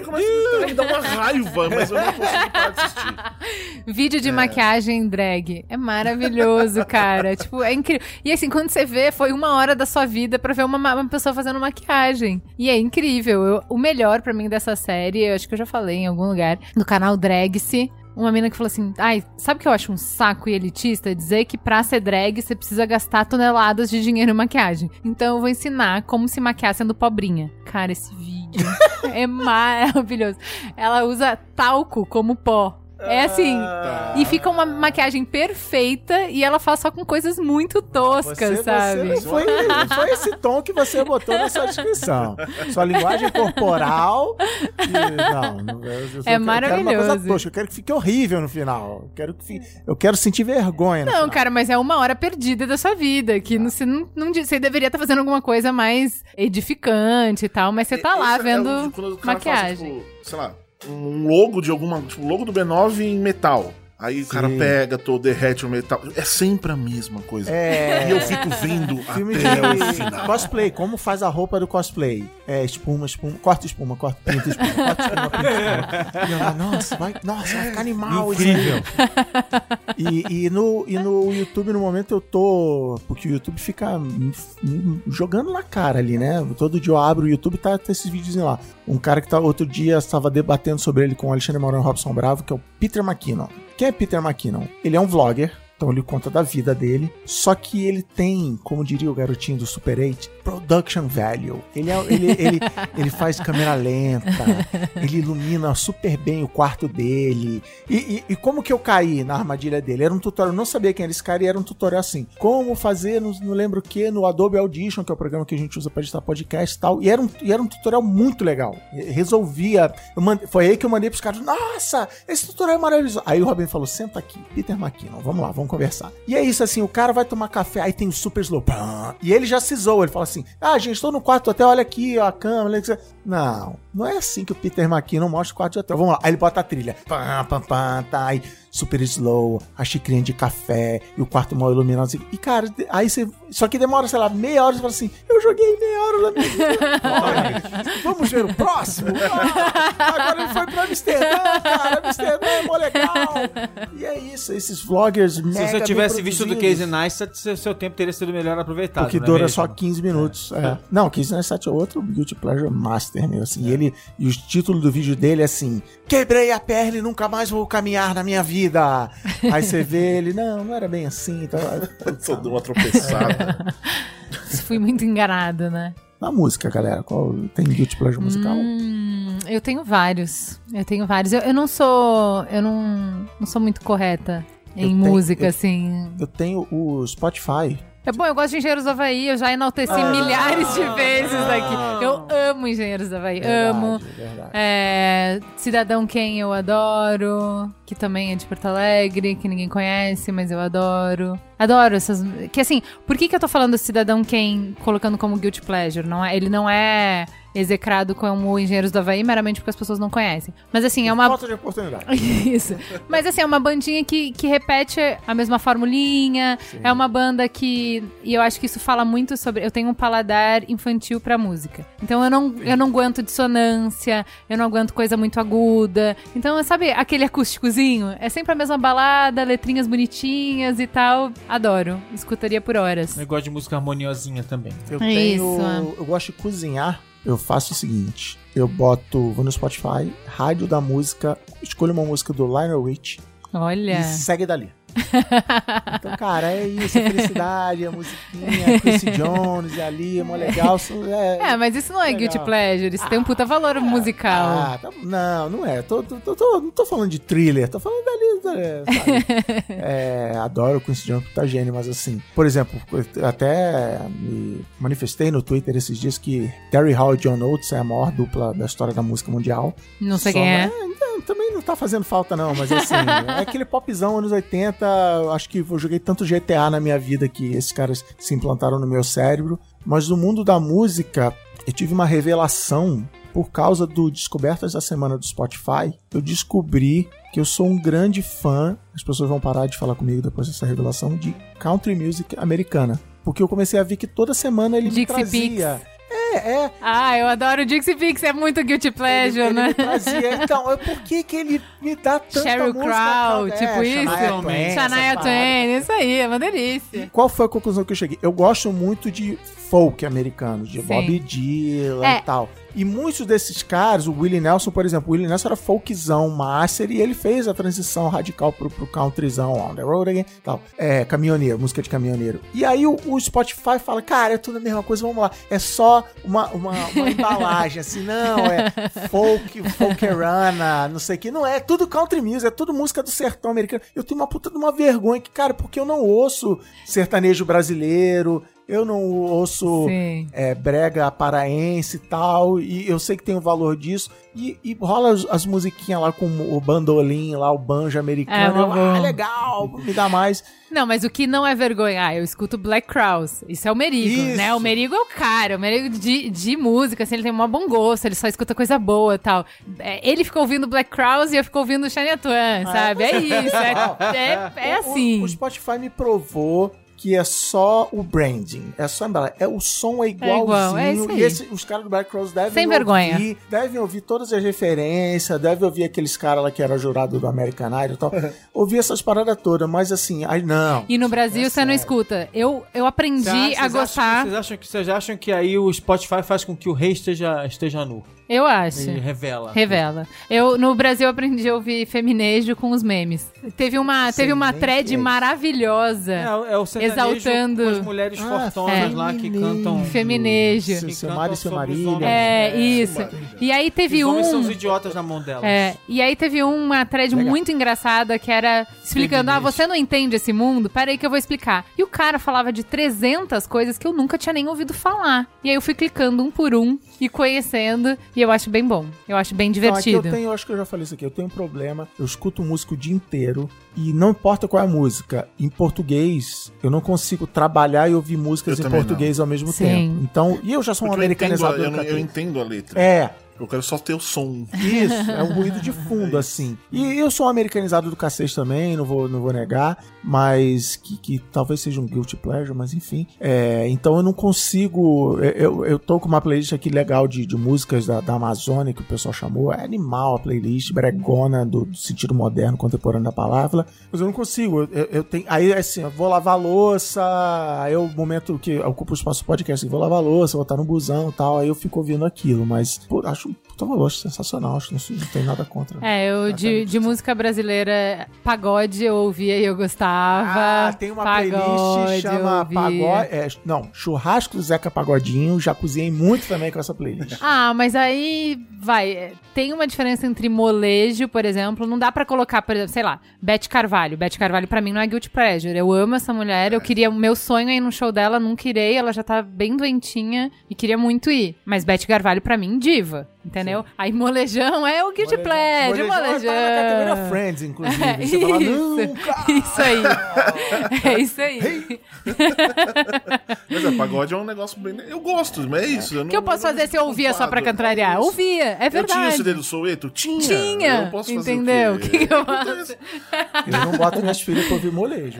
e começa a me dá uma raiva, mas eu não consigo parar de assistir. Vídeo de maquiagem drag. É maravilhoso, cara. tipo, é incrível. E assim, quando você vê, foi uma hora da sua vida pra ver uma, uma pessoa fazendo maquiagem. E é incrível. Eu- o melhor pra mim dessa série, eu acho que eu já falei em algum lugar, no canal Drag-se. Uma mina que falou assim: Ai, sabe o que eu acho um saco e elitista? Dizer que pra ser drag você precisa gastar toneladas de dinheiro em maquiagem. Então eu vou ensinar como se maquiar sendo pobrinha. Cara, esse vídeo é maravilhoso. Ela usa talco como pó. É assim. E fica uma maquiagem perfeita e ela faz só com coisas muito toscas, Você, sabe? você não foi, não foi esse tom que você botou na sua descrição. Sua linguagem corporal. e- não, não, eu, eu, eu quero- uma maravilhoso. coisa tosca, eu quero que fique horrível no final. Eu quero, que fique- eu quero sentir vergonha. Não, final. cara, mas é uma hora perdida da sua vida. Que não- você não, não você deveria estar fazendo alguma coisa mais edificante e tal, mas você tá lá Esse é vendo o de quando o cara maquiagem. Faz, tipo, sei lá, um logo de alguma. Tipo, logo do B9 em metal. Aí o cara Sim. pega, todo, derrete o metal. É sempre a mesma coisa. É. E eu fico vendo Filme até o de final. cosplay, como faz a roupa do cosplay? É, espuma, espuma, corta espuma, corta, pinta espuma, corta espuma, pinta espuma. E eu, nossa, vai, nossa, vai ficar animal isso aí. Incrível. E, e no, e no YouTube, no momento, eu tô. Porque o YouTube fica jogando na cara ali, né? Todo dia eu abro o YouTube tá, tá esses vídeos lá. Um cara que tá outro dia estava debatendo sobre ele com o Alexandre Maurão e Robson Bravo, que é o Peter McKinnon. Quem é Peter McKinnon? Ele é um vlogger. Então ele conta da vida dele. Só que ele tem, como diria o garotinho do Super 8, production value. Ele, é- ele, ele, ele faz câmera lenta, ele ilumina super bem o quarto dele. E, e- e como que eu caí na armadilha dele? Era um tutorial, eu não sabia quem era esse cara e era um tutorial assim. Como fazer, não, não lembro o que, no Adobe Audition, que é o programa que a gente usa pra editar podcast e tal. E era um, e era um tutorial muito legal. Resolvia. foi aí que eu mandei pros caras: Nossa, esse tutorial é maravilhoso. Aí o Robin falou: Senta aqui, Peter McKinnon, vamos lá, vamos conversar. E é isso assim: o cara vai tomar café, aí tem o super slow. E ele já se zoa, ele fala assim: Ah, gente, estou no quarto do hotel, olha aqui, ó, a câmera. etc." Não, não é assim que o Peter McKinnon mostra o quarto de hotel. Vamos lá, aí ele bota a trilha. Pam, pam, pam, tá, aí super slow, a xicrinha de café e o quarto mal iluminado. E cara, aí você Só que demora, sei lá, meia hora você fala assim: eu joguei meia hora da minha Vamos ver o próximo? Ah, agora ele foi pra Amsterdã, cara. Amsterdã é mó legal. E é isso, esses vloggers Se mega você tivesse visto do. Casey Neistat, seu, tempo teria sido melhor aproveitado. Porque é dura mesmo? só 15 minutos. É. Não, Casey Neistat é outro Guilty Pleasure Master, meu. Assim, e ele, e o título do vídeo dele é assim: Quebrei a perna e nunca mais vou caminhar na minha vida. Aí você vê ele, não, não era bem assim. Então, Só deu uma tropeçada. Fui muito enganado, né? na música, galera, qual tem Guilty Pleasure musical? Hum, eu tenho vários. Eu tenho vários. Eu, eu não sou. Eu não, não sou muito correta em Eu tenho- música, eu- assim. Eu tenho o Spotify. É bom, eu gosto de Engenheiros do Havaí, eu já enalteci milhares de vezes aqui. Eu amo Engenheiros do Havaí, amo. Verdade, verdade. É, Cidadão Quem eu adoro, que também é de Porto Alegre, que ninguém conhece, mas eu adoro. Adoro essas. Que assim, por que, que eu tô falando Cidadão Quem colocando como Guilty Pleasure? Não é, ele não é execrado como Engenheiros do Havaí, meramente porque as pessoas não conhecem. Mas assim, é uma. Falta de oportunidade. Isso. Mas assim, é uma bandinha que, que repete a mesma formulinha. É uma banda que. E eu acho que isso fala muito sobre. Eu tenho um paladar infantil pra música. Então eu não, eu não aguento dissonância, eu não aguento coisa muito aguda. Então, sabe aquele acústicozinho? É sempre a mesma balada, letrinhas bonitinhas e tal. Adoro. Escutaria por horas. Eu gosto de música harmoniosinha também. Eu É tenho. isso, Eu gosto de cozinhar. Eu faço o seguinte: eu boto, vou no Spotify, rádio da música, escolho uma música do Lionel Rich Olha. e segue dali. Então, cara, é isso, a felicidade, a musiquinha, Quincy Jones e ali, é mó legal. É, É, mas isso não é Legal. guilty pleasure, isso tem um puta valor musical. Ah, tá- não, não é. Tô, tô- tô- tô- não tô falando de thriller, tô falando dali, da- sabe? É, adoro o Quincy Jones, tá gênio, mas assim, por exemplo, até me manifestei no Twitter esses dias que Terry Hall e John Oates é a maior dupla da história da música mundial. não sei Só- quem é. não, também não tá fazendo falta não, mas assim, é aquele popzão anos 80, eu acho que eu joguei tanto GTA na minha vida que esses caras se implantaram no meu cérebro, mas no mundo da música, eu tive uma revelação por causa do Descobertas da Semana do Spotify, eu descobri que eu sou um grande fã, as pessoas vão parar de falar comigo depois dessa revelação, de country music americana. Porque eu comecei a ver que toda semana ele me Dixie trazia. É, é. Ah, eu adoro o Dixie Pix, é muito guilty pleasure, ele, ele né? me trazia. Então, é por que que ele me dá tanta Sheryl música? Crow, cara? tipo É, isso. Shania Twain, Shania Twain, isso aí, é uma delícia. Qual foi a conclusão que eu cheguei? Eu gosto muito de folk americano, de Sim. Bob Dylan É. e tal. E muitos desses caras, o Willie Nelson, por exemplo, o Willie Nelson era folkzão, master, e ele fez a transição radical pro, pro countryzão, on the road again, tal. É, caminhoneiro, música de caminhoneiro. E aí o, o Spotify fala, cara, é tudo a mesma coisa, vamos lá. É só uma, uma, uma embalagem, assim, não, é folk, folkerana, não sei o que. Não é, é tudo country music, é tudo música do sertão americano. Eu tenho uma puta de uma vergonha que, cara, porque eu não ouço sertanejo brasileiro, eu não ouço é, brega paraense e tal, e eu sei que tem o valor disso, e, e rola as, as musiquinhas lá com o bandolim, lá o banjo americano, É, eu, ah, legal, me dá mais. Não, mas o que não é vergonha? Ah, eu escuto Black Crowes. Isso é o Merigo, Isso. né? O Merigo é o cara, o Merigo de, de música, assim, ele tem um bom gosto, ele só escuta coisa boa e tal. É, ele fica ouvindo Black Crowes e eu fico ouvindo Shania Twain, sabe? É isso, é, é, é assim. O, o Spotify me provou que é só o branding, é só embalar. É, o som é igualzinho. igual, é isso aí. E esse- os caras do Black Cross devem Sem ouvir, vergonha. devem ouvir todas as referências, devem ouvir aqueles caras lá que era jurado do American Idol e tal. ouvir essas paradas todas, mas assim, aí não. E no Brasil É você não sério. escuta. Eu, eu aprendi a gostar. Vocês acham, que, vocês acham que aí o Spotify faz com que o rei esteja, esteja nu? Eu acho. Ele revela. Revela. Eu, no Brasil, aprendi a ouvir feminejo com os memes. Teve uma, teve uma thread é maravilhosa. É, é o Exaltando. com as mulheres Ah, fortonas é. lá que feminejo. cantam... Feminejo. Seu, que seu Mário e seu sobre os Marília. homens. É, isso. E aí teve Os homens são um. os idiotas na mão delas. É, e aí teve uma thread Legal. muito engraçada que era explicando: ah, Feminista. você não entende esse mundo? Pera aí que eu vou explicar. E o cara falava de 300 coisas que eu nunca tinha nem ouvido falar. E aí eu fui clicando um por um e conhecendo, e eu acho bem bom. Eu acho bem divertido. eu tenho, eu acho que eu já falei isso aqui, eu tenho um problema, eu escuto música o dia inteiro e não importa qual é a música, em português eu não consigo trabalhar e ouvir músicas Eu em português ao mesmo Sim. tempo. Então, e eu já sou um Porque eu entendo, a, americanizador. eu, não- eu católico. entendo a letra. É, Eu quero só ter o som. Isso, é um ruído de fundo, assim. E eu sou um americanizado do cacete também, não vou, não vou negar, mas que, que talvez seja um guilty pleasure, mas enfim. É, então eu não consigo. Eu, eu tô com uma playlist aqui legal de, de músicas da, da Amazônia, que o pessoal chamou. É animal a playlist, bregona do, do sentido moderno, contemporâneo da palavra. Mas eu não consigo. Eu, eu tenho. Aí assim, eu vou lavar louça, aí é o momento que ocupa o espaço do podcast, eu vou lavar louça, vou estar no busão e tal, aí eu fico ouvindo aquilo, mas pô, acho valor, acho sensacional, acho que não, não tem nada contra. É, eu de, de música brasileira, pagode eu ouvia e eu gostava. Ah, tem uma pagode, playlist chama. Pagode. é, não, Churrasco do Zeca Pagodinho. Já cozinhei muito também com essa playlist. Ah, mas aí vai. é, Tem uma diferença entre molejo, por exemplo. Não dá pra colocar, por exemplo, sei lá, Beth Carvalho. Beth Carvalho pra mim não é guilty pleasure. Eu amo essa mulher. Eu queria. O meu sonho é ir no show dela, nunca irei. Ela já tá bem doentinha e queria muito ir. Mas Beth Carvalho pra mim, diva. Entendeu? Aí molejão é o guilty pleasure, molejão. Tá na categoria Friends, inclusive. É, Você fala, isso, nunca! isso aí. É isso aí. Mas é, pagode é um negócio bem. Eu gosto, mas é isso. Eu O que eu posso fazer se eu ouvia só pra contrariar? É isso. Ouvia, é Eu tinha o verdade. CD do Soueto? Tinha. Tinha, Eu posso fazer entendeu? O quê? que que eu Acontece. Eu não boto minhas filhas pra ouvir molejo.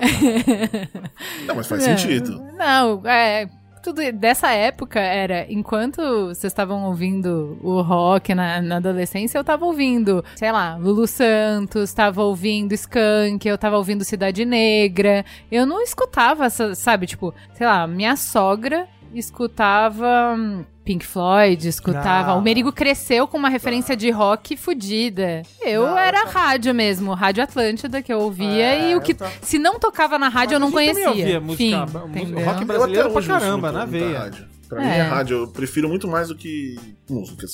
Não, mas faz Não, sentido. Não, é. Tudo dessa época era, enquanto vocês estavam ouvindo o rock na, na adolescência, eu tava ouvindo, sei lá, Lulu Santos, tava ouvindo Skank, eu tava ouvindo Cidade Negra. Eu não escutava, sabe, tipo, sei lá, minha sogra escutava hum, Pink Floyd, escutava. Ah. O Merigo cresceu com uma referência de rock fudida. Eu Não, era eu tô- rádio mesmo, Rádio Atlântida que eu ouvia É, e o eu que tô- se não tocava na rádio eu não Mas gente também conhecia. ouvia música- Fim, rock Eu brasileiro pra caramba, na veia. Pra É. mim é rádio. Eu prefiro muito mais do que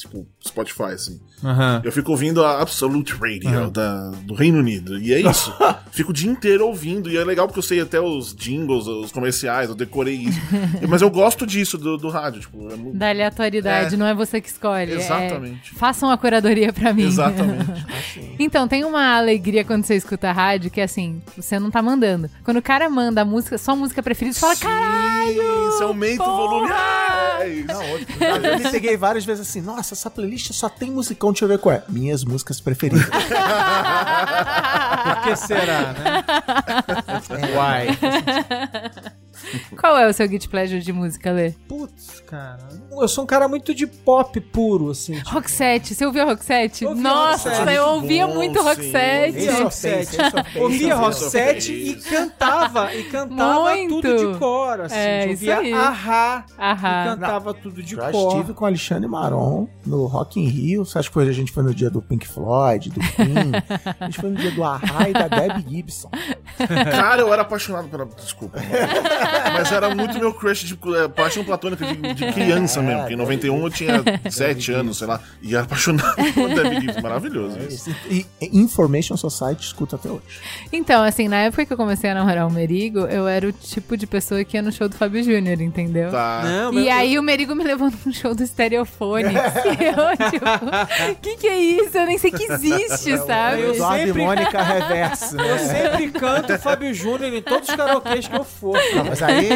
tipo Spotify, assim. Aham. Eu fico ouvindo a Absolute Radio da, do Reino Unido. E é isso. fico o dia inteiro ouvindo. E é legal porque eu sei até os jingles, os comerciais, eu decorei isso. Mas eu gosto disso do, do rádio. Tipo, é Da aleatoriedade, É. não é você que escolhe. é- Exatamente. façam a curadoria pra mim. Exatamente. Então, tem uma alegria quando você escuta a rádio que assim, você não tá mandando. Quando o cara manda a música, só a música preferida, você fala, caralho! Você aumenta o porra! volume. Ah, é isso. Não. Eu me peguei várias vezes assim, nossa, essa playlist só tem musicão, deixa eu ver qual é. Minhas músicas preferidas. Por que será, né? Why? Qual é o seu guilty pleasure de música, Lê? Putz, cara. Eu sou um cara muito de pop puro, assim. tipo, Roxette, você ouviu Roxette? Ouvi Nossa, Roxette. eu ouvia Bom, muito Roxette. É Roxette. é. Ouvia esse é. Roxette e cantava, e cantava Muito. tudo de cor, assim. É, ouvia. Ahá, e cantava tudo de Já cor. estive com o Alexandre Maron no Rock in Rio. Essas coisas a gente foi no dia do Pink Floyd, do Queen. a gente foi no dia do Ahá e da Debbie Gibson. Cara, eu era apaixonado pela. Desculpa. Mas era muito meu crush de é, paixão platônica de, de criança mesmo. Porque em 91 eu tinha 7 anos, sei lá. E era apaixonado por Debbie Gibson. Maravilhoso isso. E e Information Society escuta até hoje. Então, assim, na época que eu comecei a namorar o Merigo, eu era o tipo de pessoa que ia no show do Fábio Júnior, entendeu? Tá. Não, E meu- aí o Merigo me levou num show do Stereofone. e eu, tipo, que que é isso? Eu nem sei que existe, sabe? eu sempre- Mônica Reverso, Eu né? sempre canto Fábio Júnior em todos os karaokês que eu for. Não, mas aí,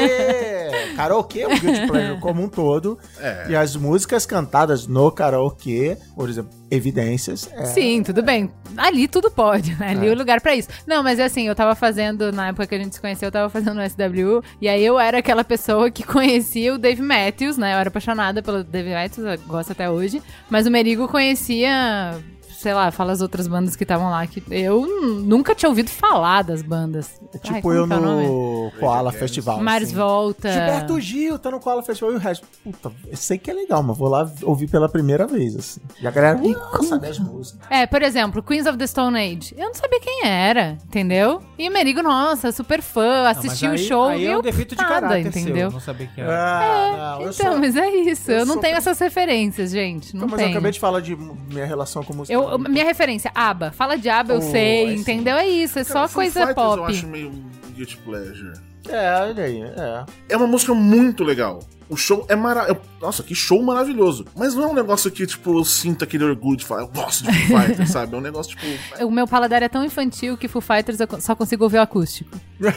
karaokê é um guilty pleasure como um todo. É. E as músicas cantadas no karaokê, por exemplo, Evidências, é, Sim, tudo bem. Ali tudo pode, né? Ali é o lugar pra isso. Não, mas assim, eu tava fazendo, na época que a gente se conheceu, eu tava fazendo o SW, e aí eu era aquela pessoa que conhecia o Dave Matthews, né? Eu era apaixonada pelo Dave Matthews, eu gosto até hoje. Mas o Merigo conhecia, sei lá, fala as outras bandas que estavam lá, que eu nunca tinha ouvido falar das bandas. É Ai, tipo como eu é no Koala Festival. Mars assim. Volta. Gilberto Gil tá no Koala Festival e o resto. Puta, eu sei que é legal, mas vou lá ouvir pela primeira vez, assim. E a galera, não sabe as músicas. É, por exemplo, Queens of the Stone Age. Eu não sabia quem era, entendeu? E o Merigo, nossa, super fã, assistiu o show aí e é eu um defeito de nada, caráter entendeu? seu, não saber quem era. Ah, não, eu Então, sou... mas é isso. Eu, eu não tenho essas referências, gente. Não Então, mas eu tenho. acabei de falar de minha relação com música. Eu, eu- minha referência, ABBA. Fala de ABBA, eu Oh, sei, entendeu? É isso, é Cara, só coisa Fighters pop. Eu acho meio guilty pleasure. É, olha aí, é. É uma música muito legal. O show é maravilhoso. Nossa, que show maravilhoso. Mas não é um negócio que, tipo, eu sinto aquele orgulho de falar, eu gosto de Foo Fighters, sabe? É um negócio, tipo. O meu paladar é tão infantil que Foo Fighters eu só consigo ouvir o acústico.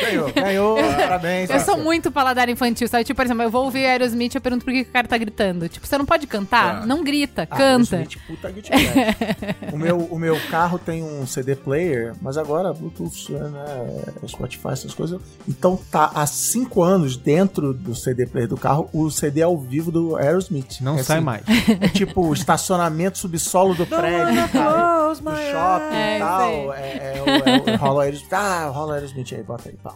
Ganhou, ganhou, parabéns. Eu sou muito paladar infantil, sabe? Tipo, por exemplo, eu vou ouvir Aerosmith e eu pergunto por que o cara tá gritando. Tipo, você não pode cantar? Tá. Não grita, Ah, canta. Aerosmith, puta o, meu, o meu carro tem um CD player, mas agora Bluetooth, né, Spotify, essas coisas. Então tá há cinco anos dentro do CD player do carro o CD ao vivo do Aerosmith. Não É sai assim, mais. É tipo o estacionamento subsolo do prédio, cara, do shopping É, e isso tal. É, é, é rola Aerosmith. Ah, rola Aerosmith aí, bota aí, pá.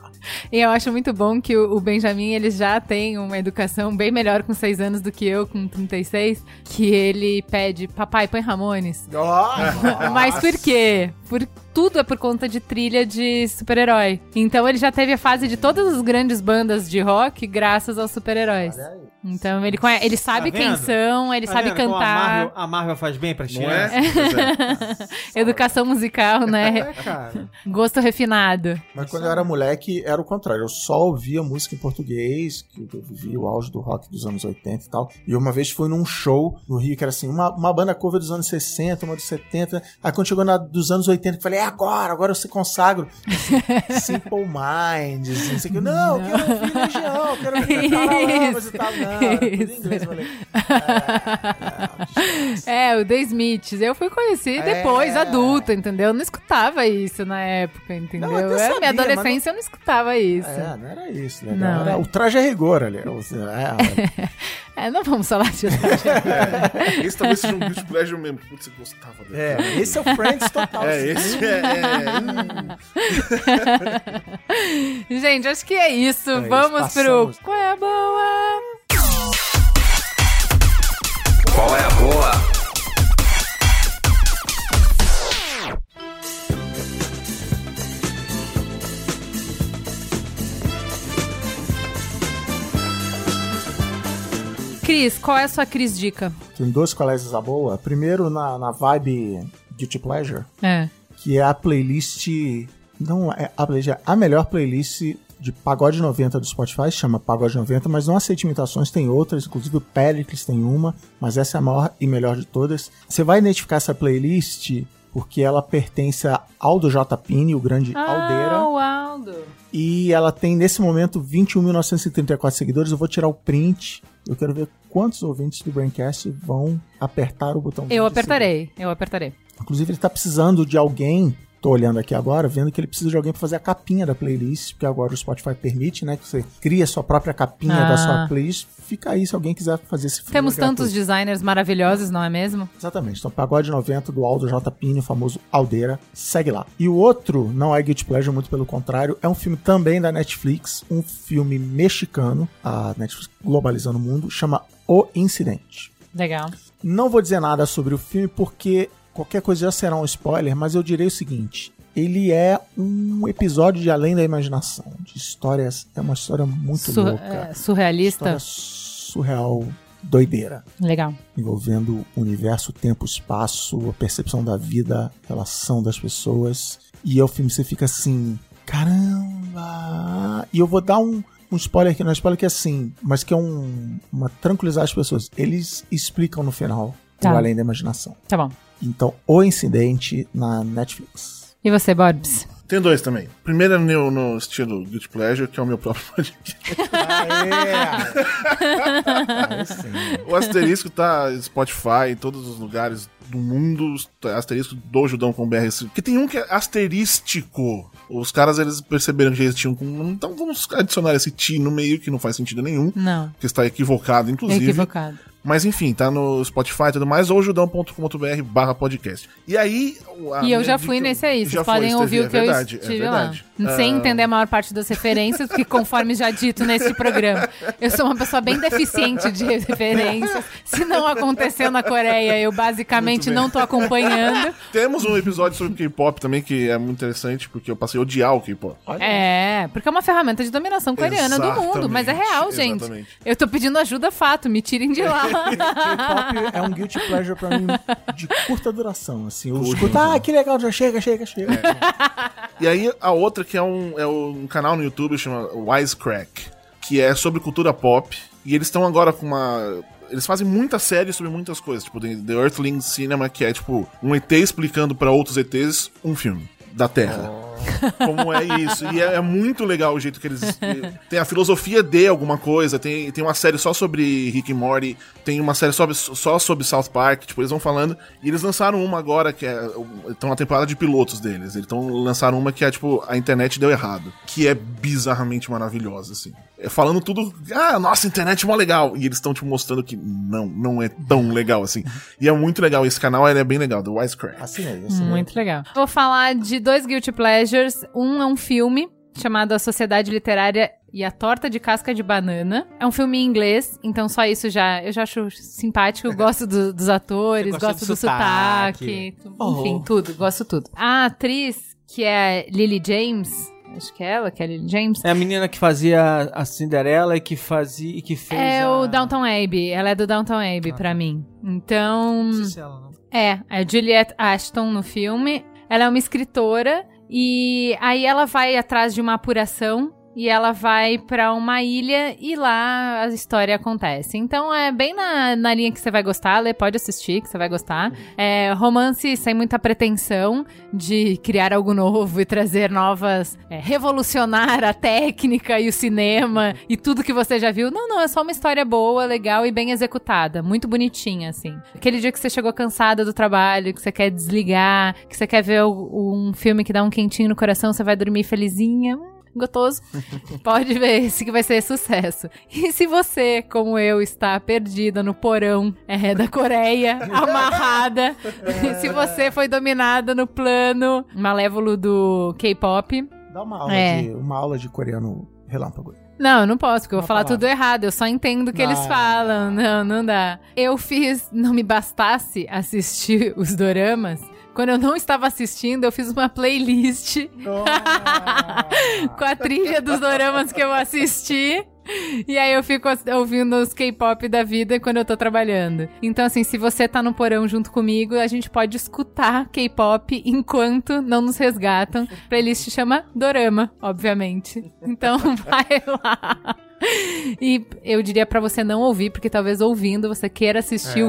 E eu acho muito bom que o Benjamin, ele já tem uma educação bem melhor com 6 anos do que eu com 36, que ele pede, papai, põe Ramones. Mas por quê? Por, tudo é por conta de trilha de super-herói. Então ele já teve a fase de todas as grandes bandas de rock graças aos super-heróis. Então ele, conhe- ele sabe Tá quem são, ele Tá sabe vendo como A cantar. Marvel, a Marvel faz bem pra Não crianças. é? É. Educação musical, né? É. Gosto refinado. Mas quando eu era moleque, era o contrário. Eu só ouvia música em português, que eu vivi o auge do rock dos anos 80 e tal. E uma vez fui num show no Rio, que era assim, uma, uma banda cover dos anos 60, uma dos 70. Aí quando chegou na dos anos 80, eu falei, é agora, agora eu se consagro. Assim, Simple Minds, não sei Não, eu quero ouvir Legião, eu quero ouvir Paralamas e tal. Não, tudo em inglês. Eu falei, é, não, É, o The Smiths. Eu fui conhecer É. depois, adulta, entendeu? Eu não escutava isso na época, entendeu? Não, eu É, sabia, minha adolescência eu não escutava isso. É, não era isso, né? Não, Era é. o traje a rigor ali. O- É, É, não vamos falar de Esse talvez seja um guilty pleasure mesmo. Putz, você gostava dele. é, esse é o Friends total. É, esse é. é. Gente, acho que é isso. É isso, vamos pro. Qual é a boa? Qual é a boa? Cris, qual é a sua Cris dica? Tem dois colégios a boa. Primeiro na, na vibe Guilty Pleasure, É. que é a playlist. Não é a playlist, é a melhor playlist de pagode 90 do Spotify, chama Pagode 90, mas não aceite imitações, tem outras, inclusive o Pericles tem uma, mas essa é a maior e melhor de todas. Você vai identificar essa playlist porque ela pertence a Aldo J. Pini, o grande Aldeira. Ah, o Aldo. E ela tem, nesse momento, 21.934 seguidores. Eu vou tirar o print. Eu quero ver quantos ouvintes do Braincast vão apertar o botão. Eu apertarei, eu apertarei. seguir. Inclusive, ele tá precisando de alguém. Tô olhando aqui agora, vendo que ele precisa de alguém para fazer a capinha da playlist, porque agora o Spotify permite, né? Que você cria a sua própria capinha Ah. da sua playlist. Fica aí se alguém quiser fazer esse Temos tantos gratuito. designers maravilhosos, não é mesmo? Exatamente. Então, Pagode 90 do Aldo J. Pini, o famoso Aldeira. Segue lá. E o outro, não é Guilty Pleasure, muito pelo contrário, é um filme também da Netflix, um filme mexicano, a Netflix globalizando o mundo, chama O Incidente. Legal. Não vou dizer nada sobre o filme porque qualquer coisa já será um spoiler, mas eu direi o seguinte. Ele é um episódio de Além da Imaginação, de histórias. É uma história muito Sur- louca. é, surrealista. História surreal, doideira Legal. envolvendo o universo, tempo, espaço, a percepção da vida, a relação das pessoas. E é o filme você fica assim, caramba! E eu vou dar um, um spoiler aqui, não é spoiler que é assim, mas que é um, uma tranquilizar as pessoas. Eles explicam no final Tá. o Além da Imaginação. Tá bom. Então, o incidente na Netflix. E você, Borbs? Tem dois também. Primeiro é no, no estilo Guilty Pleasure, que é o meu próprio podcast. O asterisco tá em Spotify, em todos os lugares do mundo. Asterisco do Judão com BR. Porque tem um que é asterístico. Os caras eles perceberam que eles tinham. com- Então vamos adicionar esse ti no meio, que não faz sentido nenhum. Não. Que está equivocado, inclusive. Equivocado. Mas enfim, tá no Spotify e tudo mais, ou judão.com.br barra podcast. E aí. a E eu já fui dica- nesse aí. Vocês já foi, podem esteve, ouvir o é que eu verdade, estive é lá. verdade. Sem Ah, entender a maior parte das referências, porque conforme já dito nesse programa, eu sou uma pessoa bem deficiente de referências. Se não aconteceu na Coreia, eu basicamente não tô acompanhando. Temos um episódio sobre K-pop também, que é muito interessante, porque eu passei a odiar o K-pop. É, porque é uma ferramenta de dominação coreana do mundo. Mas é real, gente. Exatamente. Eu tô pedindo ajuda fato, me tirem de lá. K-pop é um guilty pleasure pra mim de curta duração, assim. Eu Curta escuto, ah, que legal, já chega, chega, chega. E aí a outra que é um, é um canal no YouTube chama Wisecrack, que é sobre cultura pop. E eles estão agora com uma. Eles fazem muita série sobre muitas coisas, tipo tem The Earthling Cinema, que é tipo um ET explicando pra outros ETs um filme da Terra. Como é isso? E é, é muito legal o jeito que eles. Tem a filosofia de alguma coisa, tem, tem uma série só sobre Rick e Morty, tem uma série sobre, só sobre South Park, tipo, eles vão falando. E eles lançaram uma agora que é. Estão na temporada de pilotos deles. Eles tão, lançaram uma que é tipo, a internet deu errado. Que é bizarramente maravilhosa, assim. É falando tudo. Ah, nossa, a internet é mó legal. E eles estão te mostrando que não, não é tão legal assim. E é muito legal. Esse canal ele é bem legal, do Wisecrack. Assim é, assim é. Muito legal. Vou falar de dois Guilty Pleasures. Um é um filme chamado A Sociedade Literária e a Torta de Casca de Banana. É um filme em inglês, então só isso já eu já acho simpático. Gosto do- dos atores, gosto do sotaque. sotaque. Enfim, tudo, gosto tudo. A atriz, que é Lily James, acho que é ela, que é Lily James. É a menina que fazia a Cinderela e que fazia e que fez É a... o Downton Abbey, ela é do Downton Abbey pra mim. Então, Não sei se é ela, não. É, é Juliette Ashton no filme. Ela é uma escritora e aí ela vai atrás de uma apuração e ela vai pra uma ilha e lá a história acontece. Então é bem na, na linha que você vai gostar, Lê, pode assistir que você vai gostar. É romance sem muita pretensão de criar algo novo e trazer novas, é, revolucionar a técnica e o cinema e tudo que você já viu. Não, não, é só uma história boa, legal e bem executada, muito bonitinha assim. Aquele dia que você chegou cansada do trabalho, que você quer desligar, que você quer ver um filme que dá um quentinho no coração, você vai dormir felizinha. Gostoso. Pode ver esse que vai ser sucesso. E se você, como eu, está perdida no porão é, da Coreia, amarrada, se você foi dominada no plano malévolo do K-pop, Dá uma aula, É. de, uma aula de coreano relâmpago. Não, eu não posso, porque eu vou falar palavra. tudo errado. Eu só entendo o que Não. eles falam. Não, não dá. Eu fiz, não me bastasse assistir os doramas. Quando eu não estava assistindo, eu fiz uma playlist com a trilha dos doramas que eu assisti. E aí eu fico ouvindo os K-pop da vida quando eu tô trabalhando. Então, assim, se você tá no porão junto comigo, a gente pode escutar K-pop enquanto não nos resgatam. A playlist chama Dorama, obviamente. Então vai lá. E eu diria pra você não ouvir, porque talvez ouvindo você queira assistir É,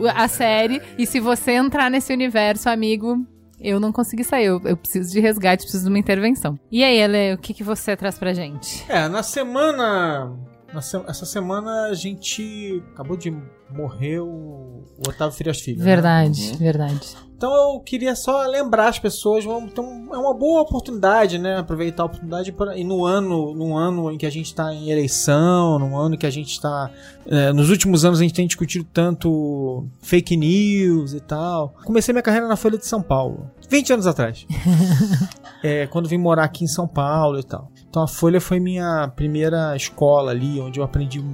o- a série. E se você entrar nesse universo, amigo, eu não consegui sair. Eu, eu preciso de resgate, preciso de uma intervenção. E aí, Ele, o que, que você traz pra gente? É, na semana. Essa semana a gente acabou de morrer o, o Otávio Frias Filho. né? Verdade, verdade. Então eu queria só lembrar as pessoas, então é uma boa oportunidade, né? Aproveitar a oportunidade para e no ano, no ano em que a gente está em eleição, no ano que a gente está, é, nos últimos anos a gente tem discutido tanto fake news e tal. Comecei minha carreira na Folha de São Paulo, 20 anos atrás. É, quando vim morar aqui em São Paulo e tal. Então a Folha foi minha primeira escola ali, onde eu aprendi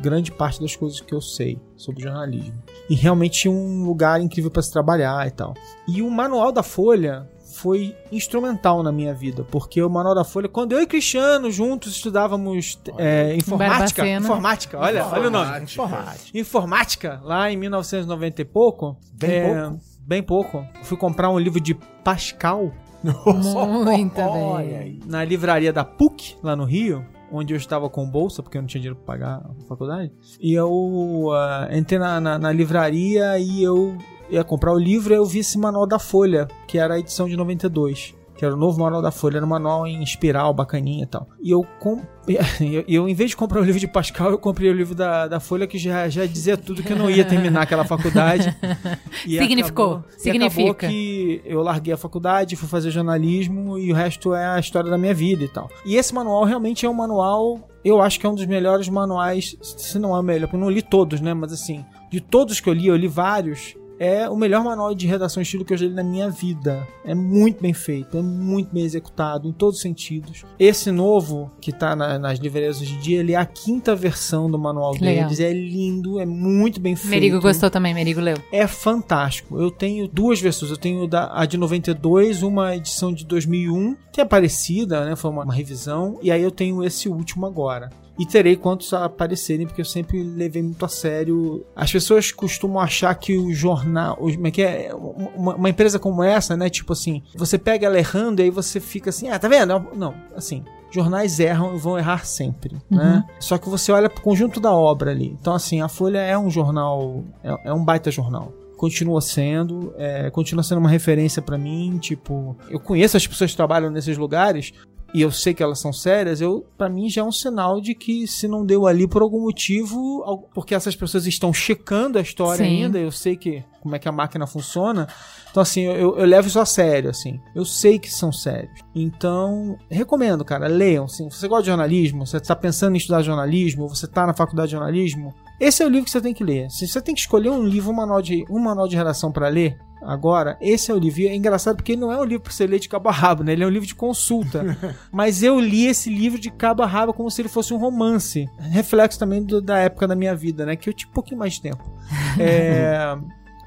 grande parte das coisas que eu sei sobre jornalismo. E realmente um lugar incrível para se trabalhar e tal. E o manual da Folha foi instrumental na minha vida, porque o manual da Folha, quando eu e Cristiano juntos estudávamos é, informática, informática, olha, olha o nome. Informática. Informática, lá em 1990 e pouco. Bem é, pouco. Bem pouco. Eu fui comprar um livro de Pascal Muito bem. na livraria da PUC, lá no Rio, onde eu estava com bolsa, porque eu não tinha dinheiro para pagar a faculdade. E eu ah, entrei na, na, na livraria e eu ia comprar o livro e eu vi esse manual da Folha, que era a edição de 92. Que era o novo manual da Folha, era um manual em espiral, bacaninha e tal. E eu, eu, eu, em vez de comprar o livro de Pascal, eu comprei o livro da, da Folha, que já, já dizia tudo que eu não ia terminar aquela faculdade. E Significou, acabou- e significa. acabou que eu larguei a faculdade, fui fazer jornalismo e o resto é a história da minha vida e tal. E esse manual realmente é um manual, eu acho que é um dos melhores manuais, se não é o melhor, porque eu não li todos, né? Mas assim, de todos que eu li, eu li vários. É o melhor manual de redação estilo que eu já li na minha vida. É muito bem feito, é muito bem executado em todos os sentidos. Esse novo, que tá na- nas livrarias hoje em dia, ele é a quinta versão do manual legal. deles. É lindo, é muito bem feito. Merigo gostou também, Merigo leu. É fantástico. Eu tenho duas versões. Eu tenho a de 92, uma edição de 2001, que é parecida, né? Foi uma, uma revisão. E aí eu tenho esse último agora. E terei quantos aparecerem, porque eu sempre levei muito a sério. As pessoas costumam achar que o jornal. Como é que é? Uma, empresa como essa, né? Tipo assim, você pega ela errando e aí você fica assim, ah, tá vendo? Não, assim. Jornais erram e vão errar sempre, né? Só que você olha pro conjunto da obra ali. Então, assim, a Folha é um jornal, é, é um baita jornal continua sendo, é, continua sendo uma referência pra mim, tipo, eu conheço as pessoas que trabalham nesses lugares e eu sei que elas são sérias, eu para mim já é um sinal de que se não deu ali por algum motivo, porque essas pessoas estão checando a história Sim. ainda, eu sei que como é que a máquina funciona. Então assim, eu, eu levo isso a sério, assim. Eu sei que são sérios. Então, recomendo, cara, leiam, assim. Se você gosta de jornalismo, você tá pensando em estudar jornalismo, você tá na faculdade de jornalismo, esse é o livro que você tem que ler. Se você tem que escolher um livro, um manual de, um manual de redação para ler, agora, esse é o livro. E é engraçado porque ele não é um livro para você ler de cabo a rabo, né? Ele é um livro de consulta. Mas eu li esse livro de cabo a rabo como se ele fosse um romance. Reflexo também do- da época da minha vida, né? Que eu tinha um pouquinho mais de tempo. É...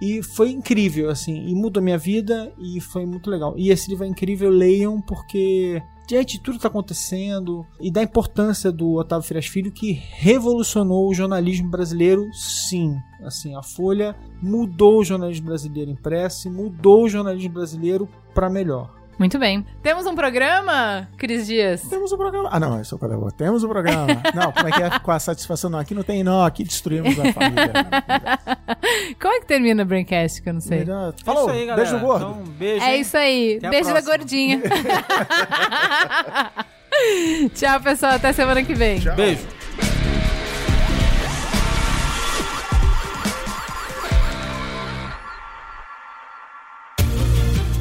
E foi incrível, assim, e mudou minha vida e foi muito legal. E esse livro é incrível, leiam, porque diante de tudo que tá acontecendo e da importância do Otávio Frias Filho, que revolucionou o jornalismo brasileiro, sim. Assim, a Folha mudou o jornalismo brasileiro impresso, mudou o jornalismo brasileiro para melhor. Muito bem. Temos um programa, Cris Dias? Temos o programa. Ah, não, é o programa. Temos o programa. Não, como é que é com a satisfação? Não, aqui não tem, não. Aqui destruímos a família. Como é que termina o Braincast, que eu não sei? Melhor- Falou, É isso aí, galera. beijo gordo. Então, beijo. É hein? isso aí. Até Beijo da gordinha. Tchau, pessoal. Até semana que vem. Tchau. Beijo.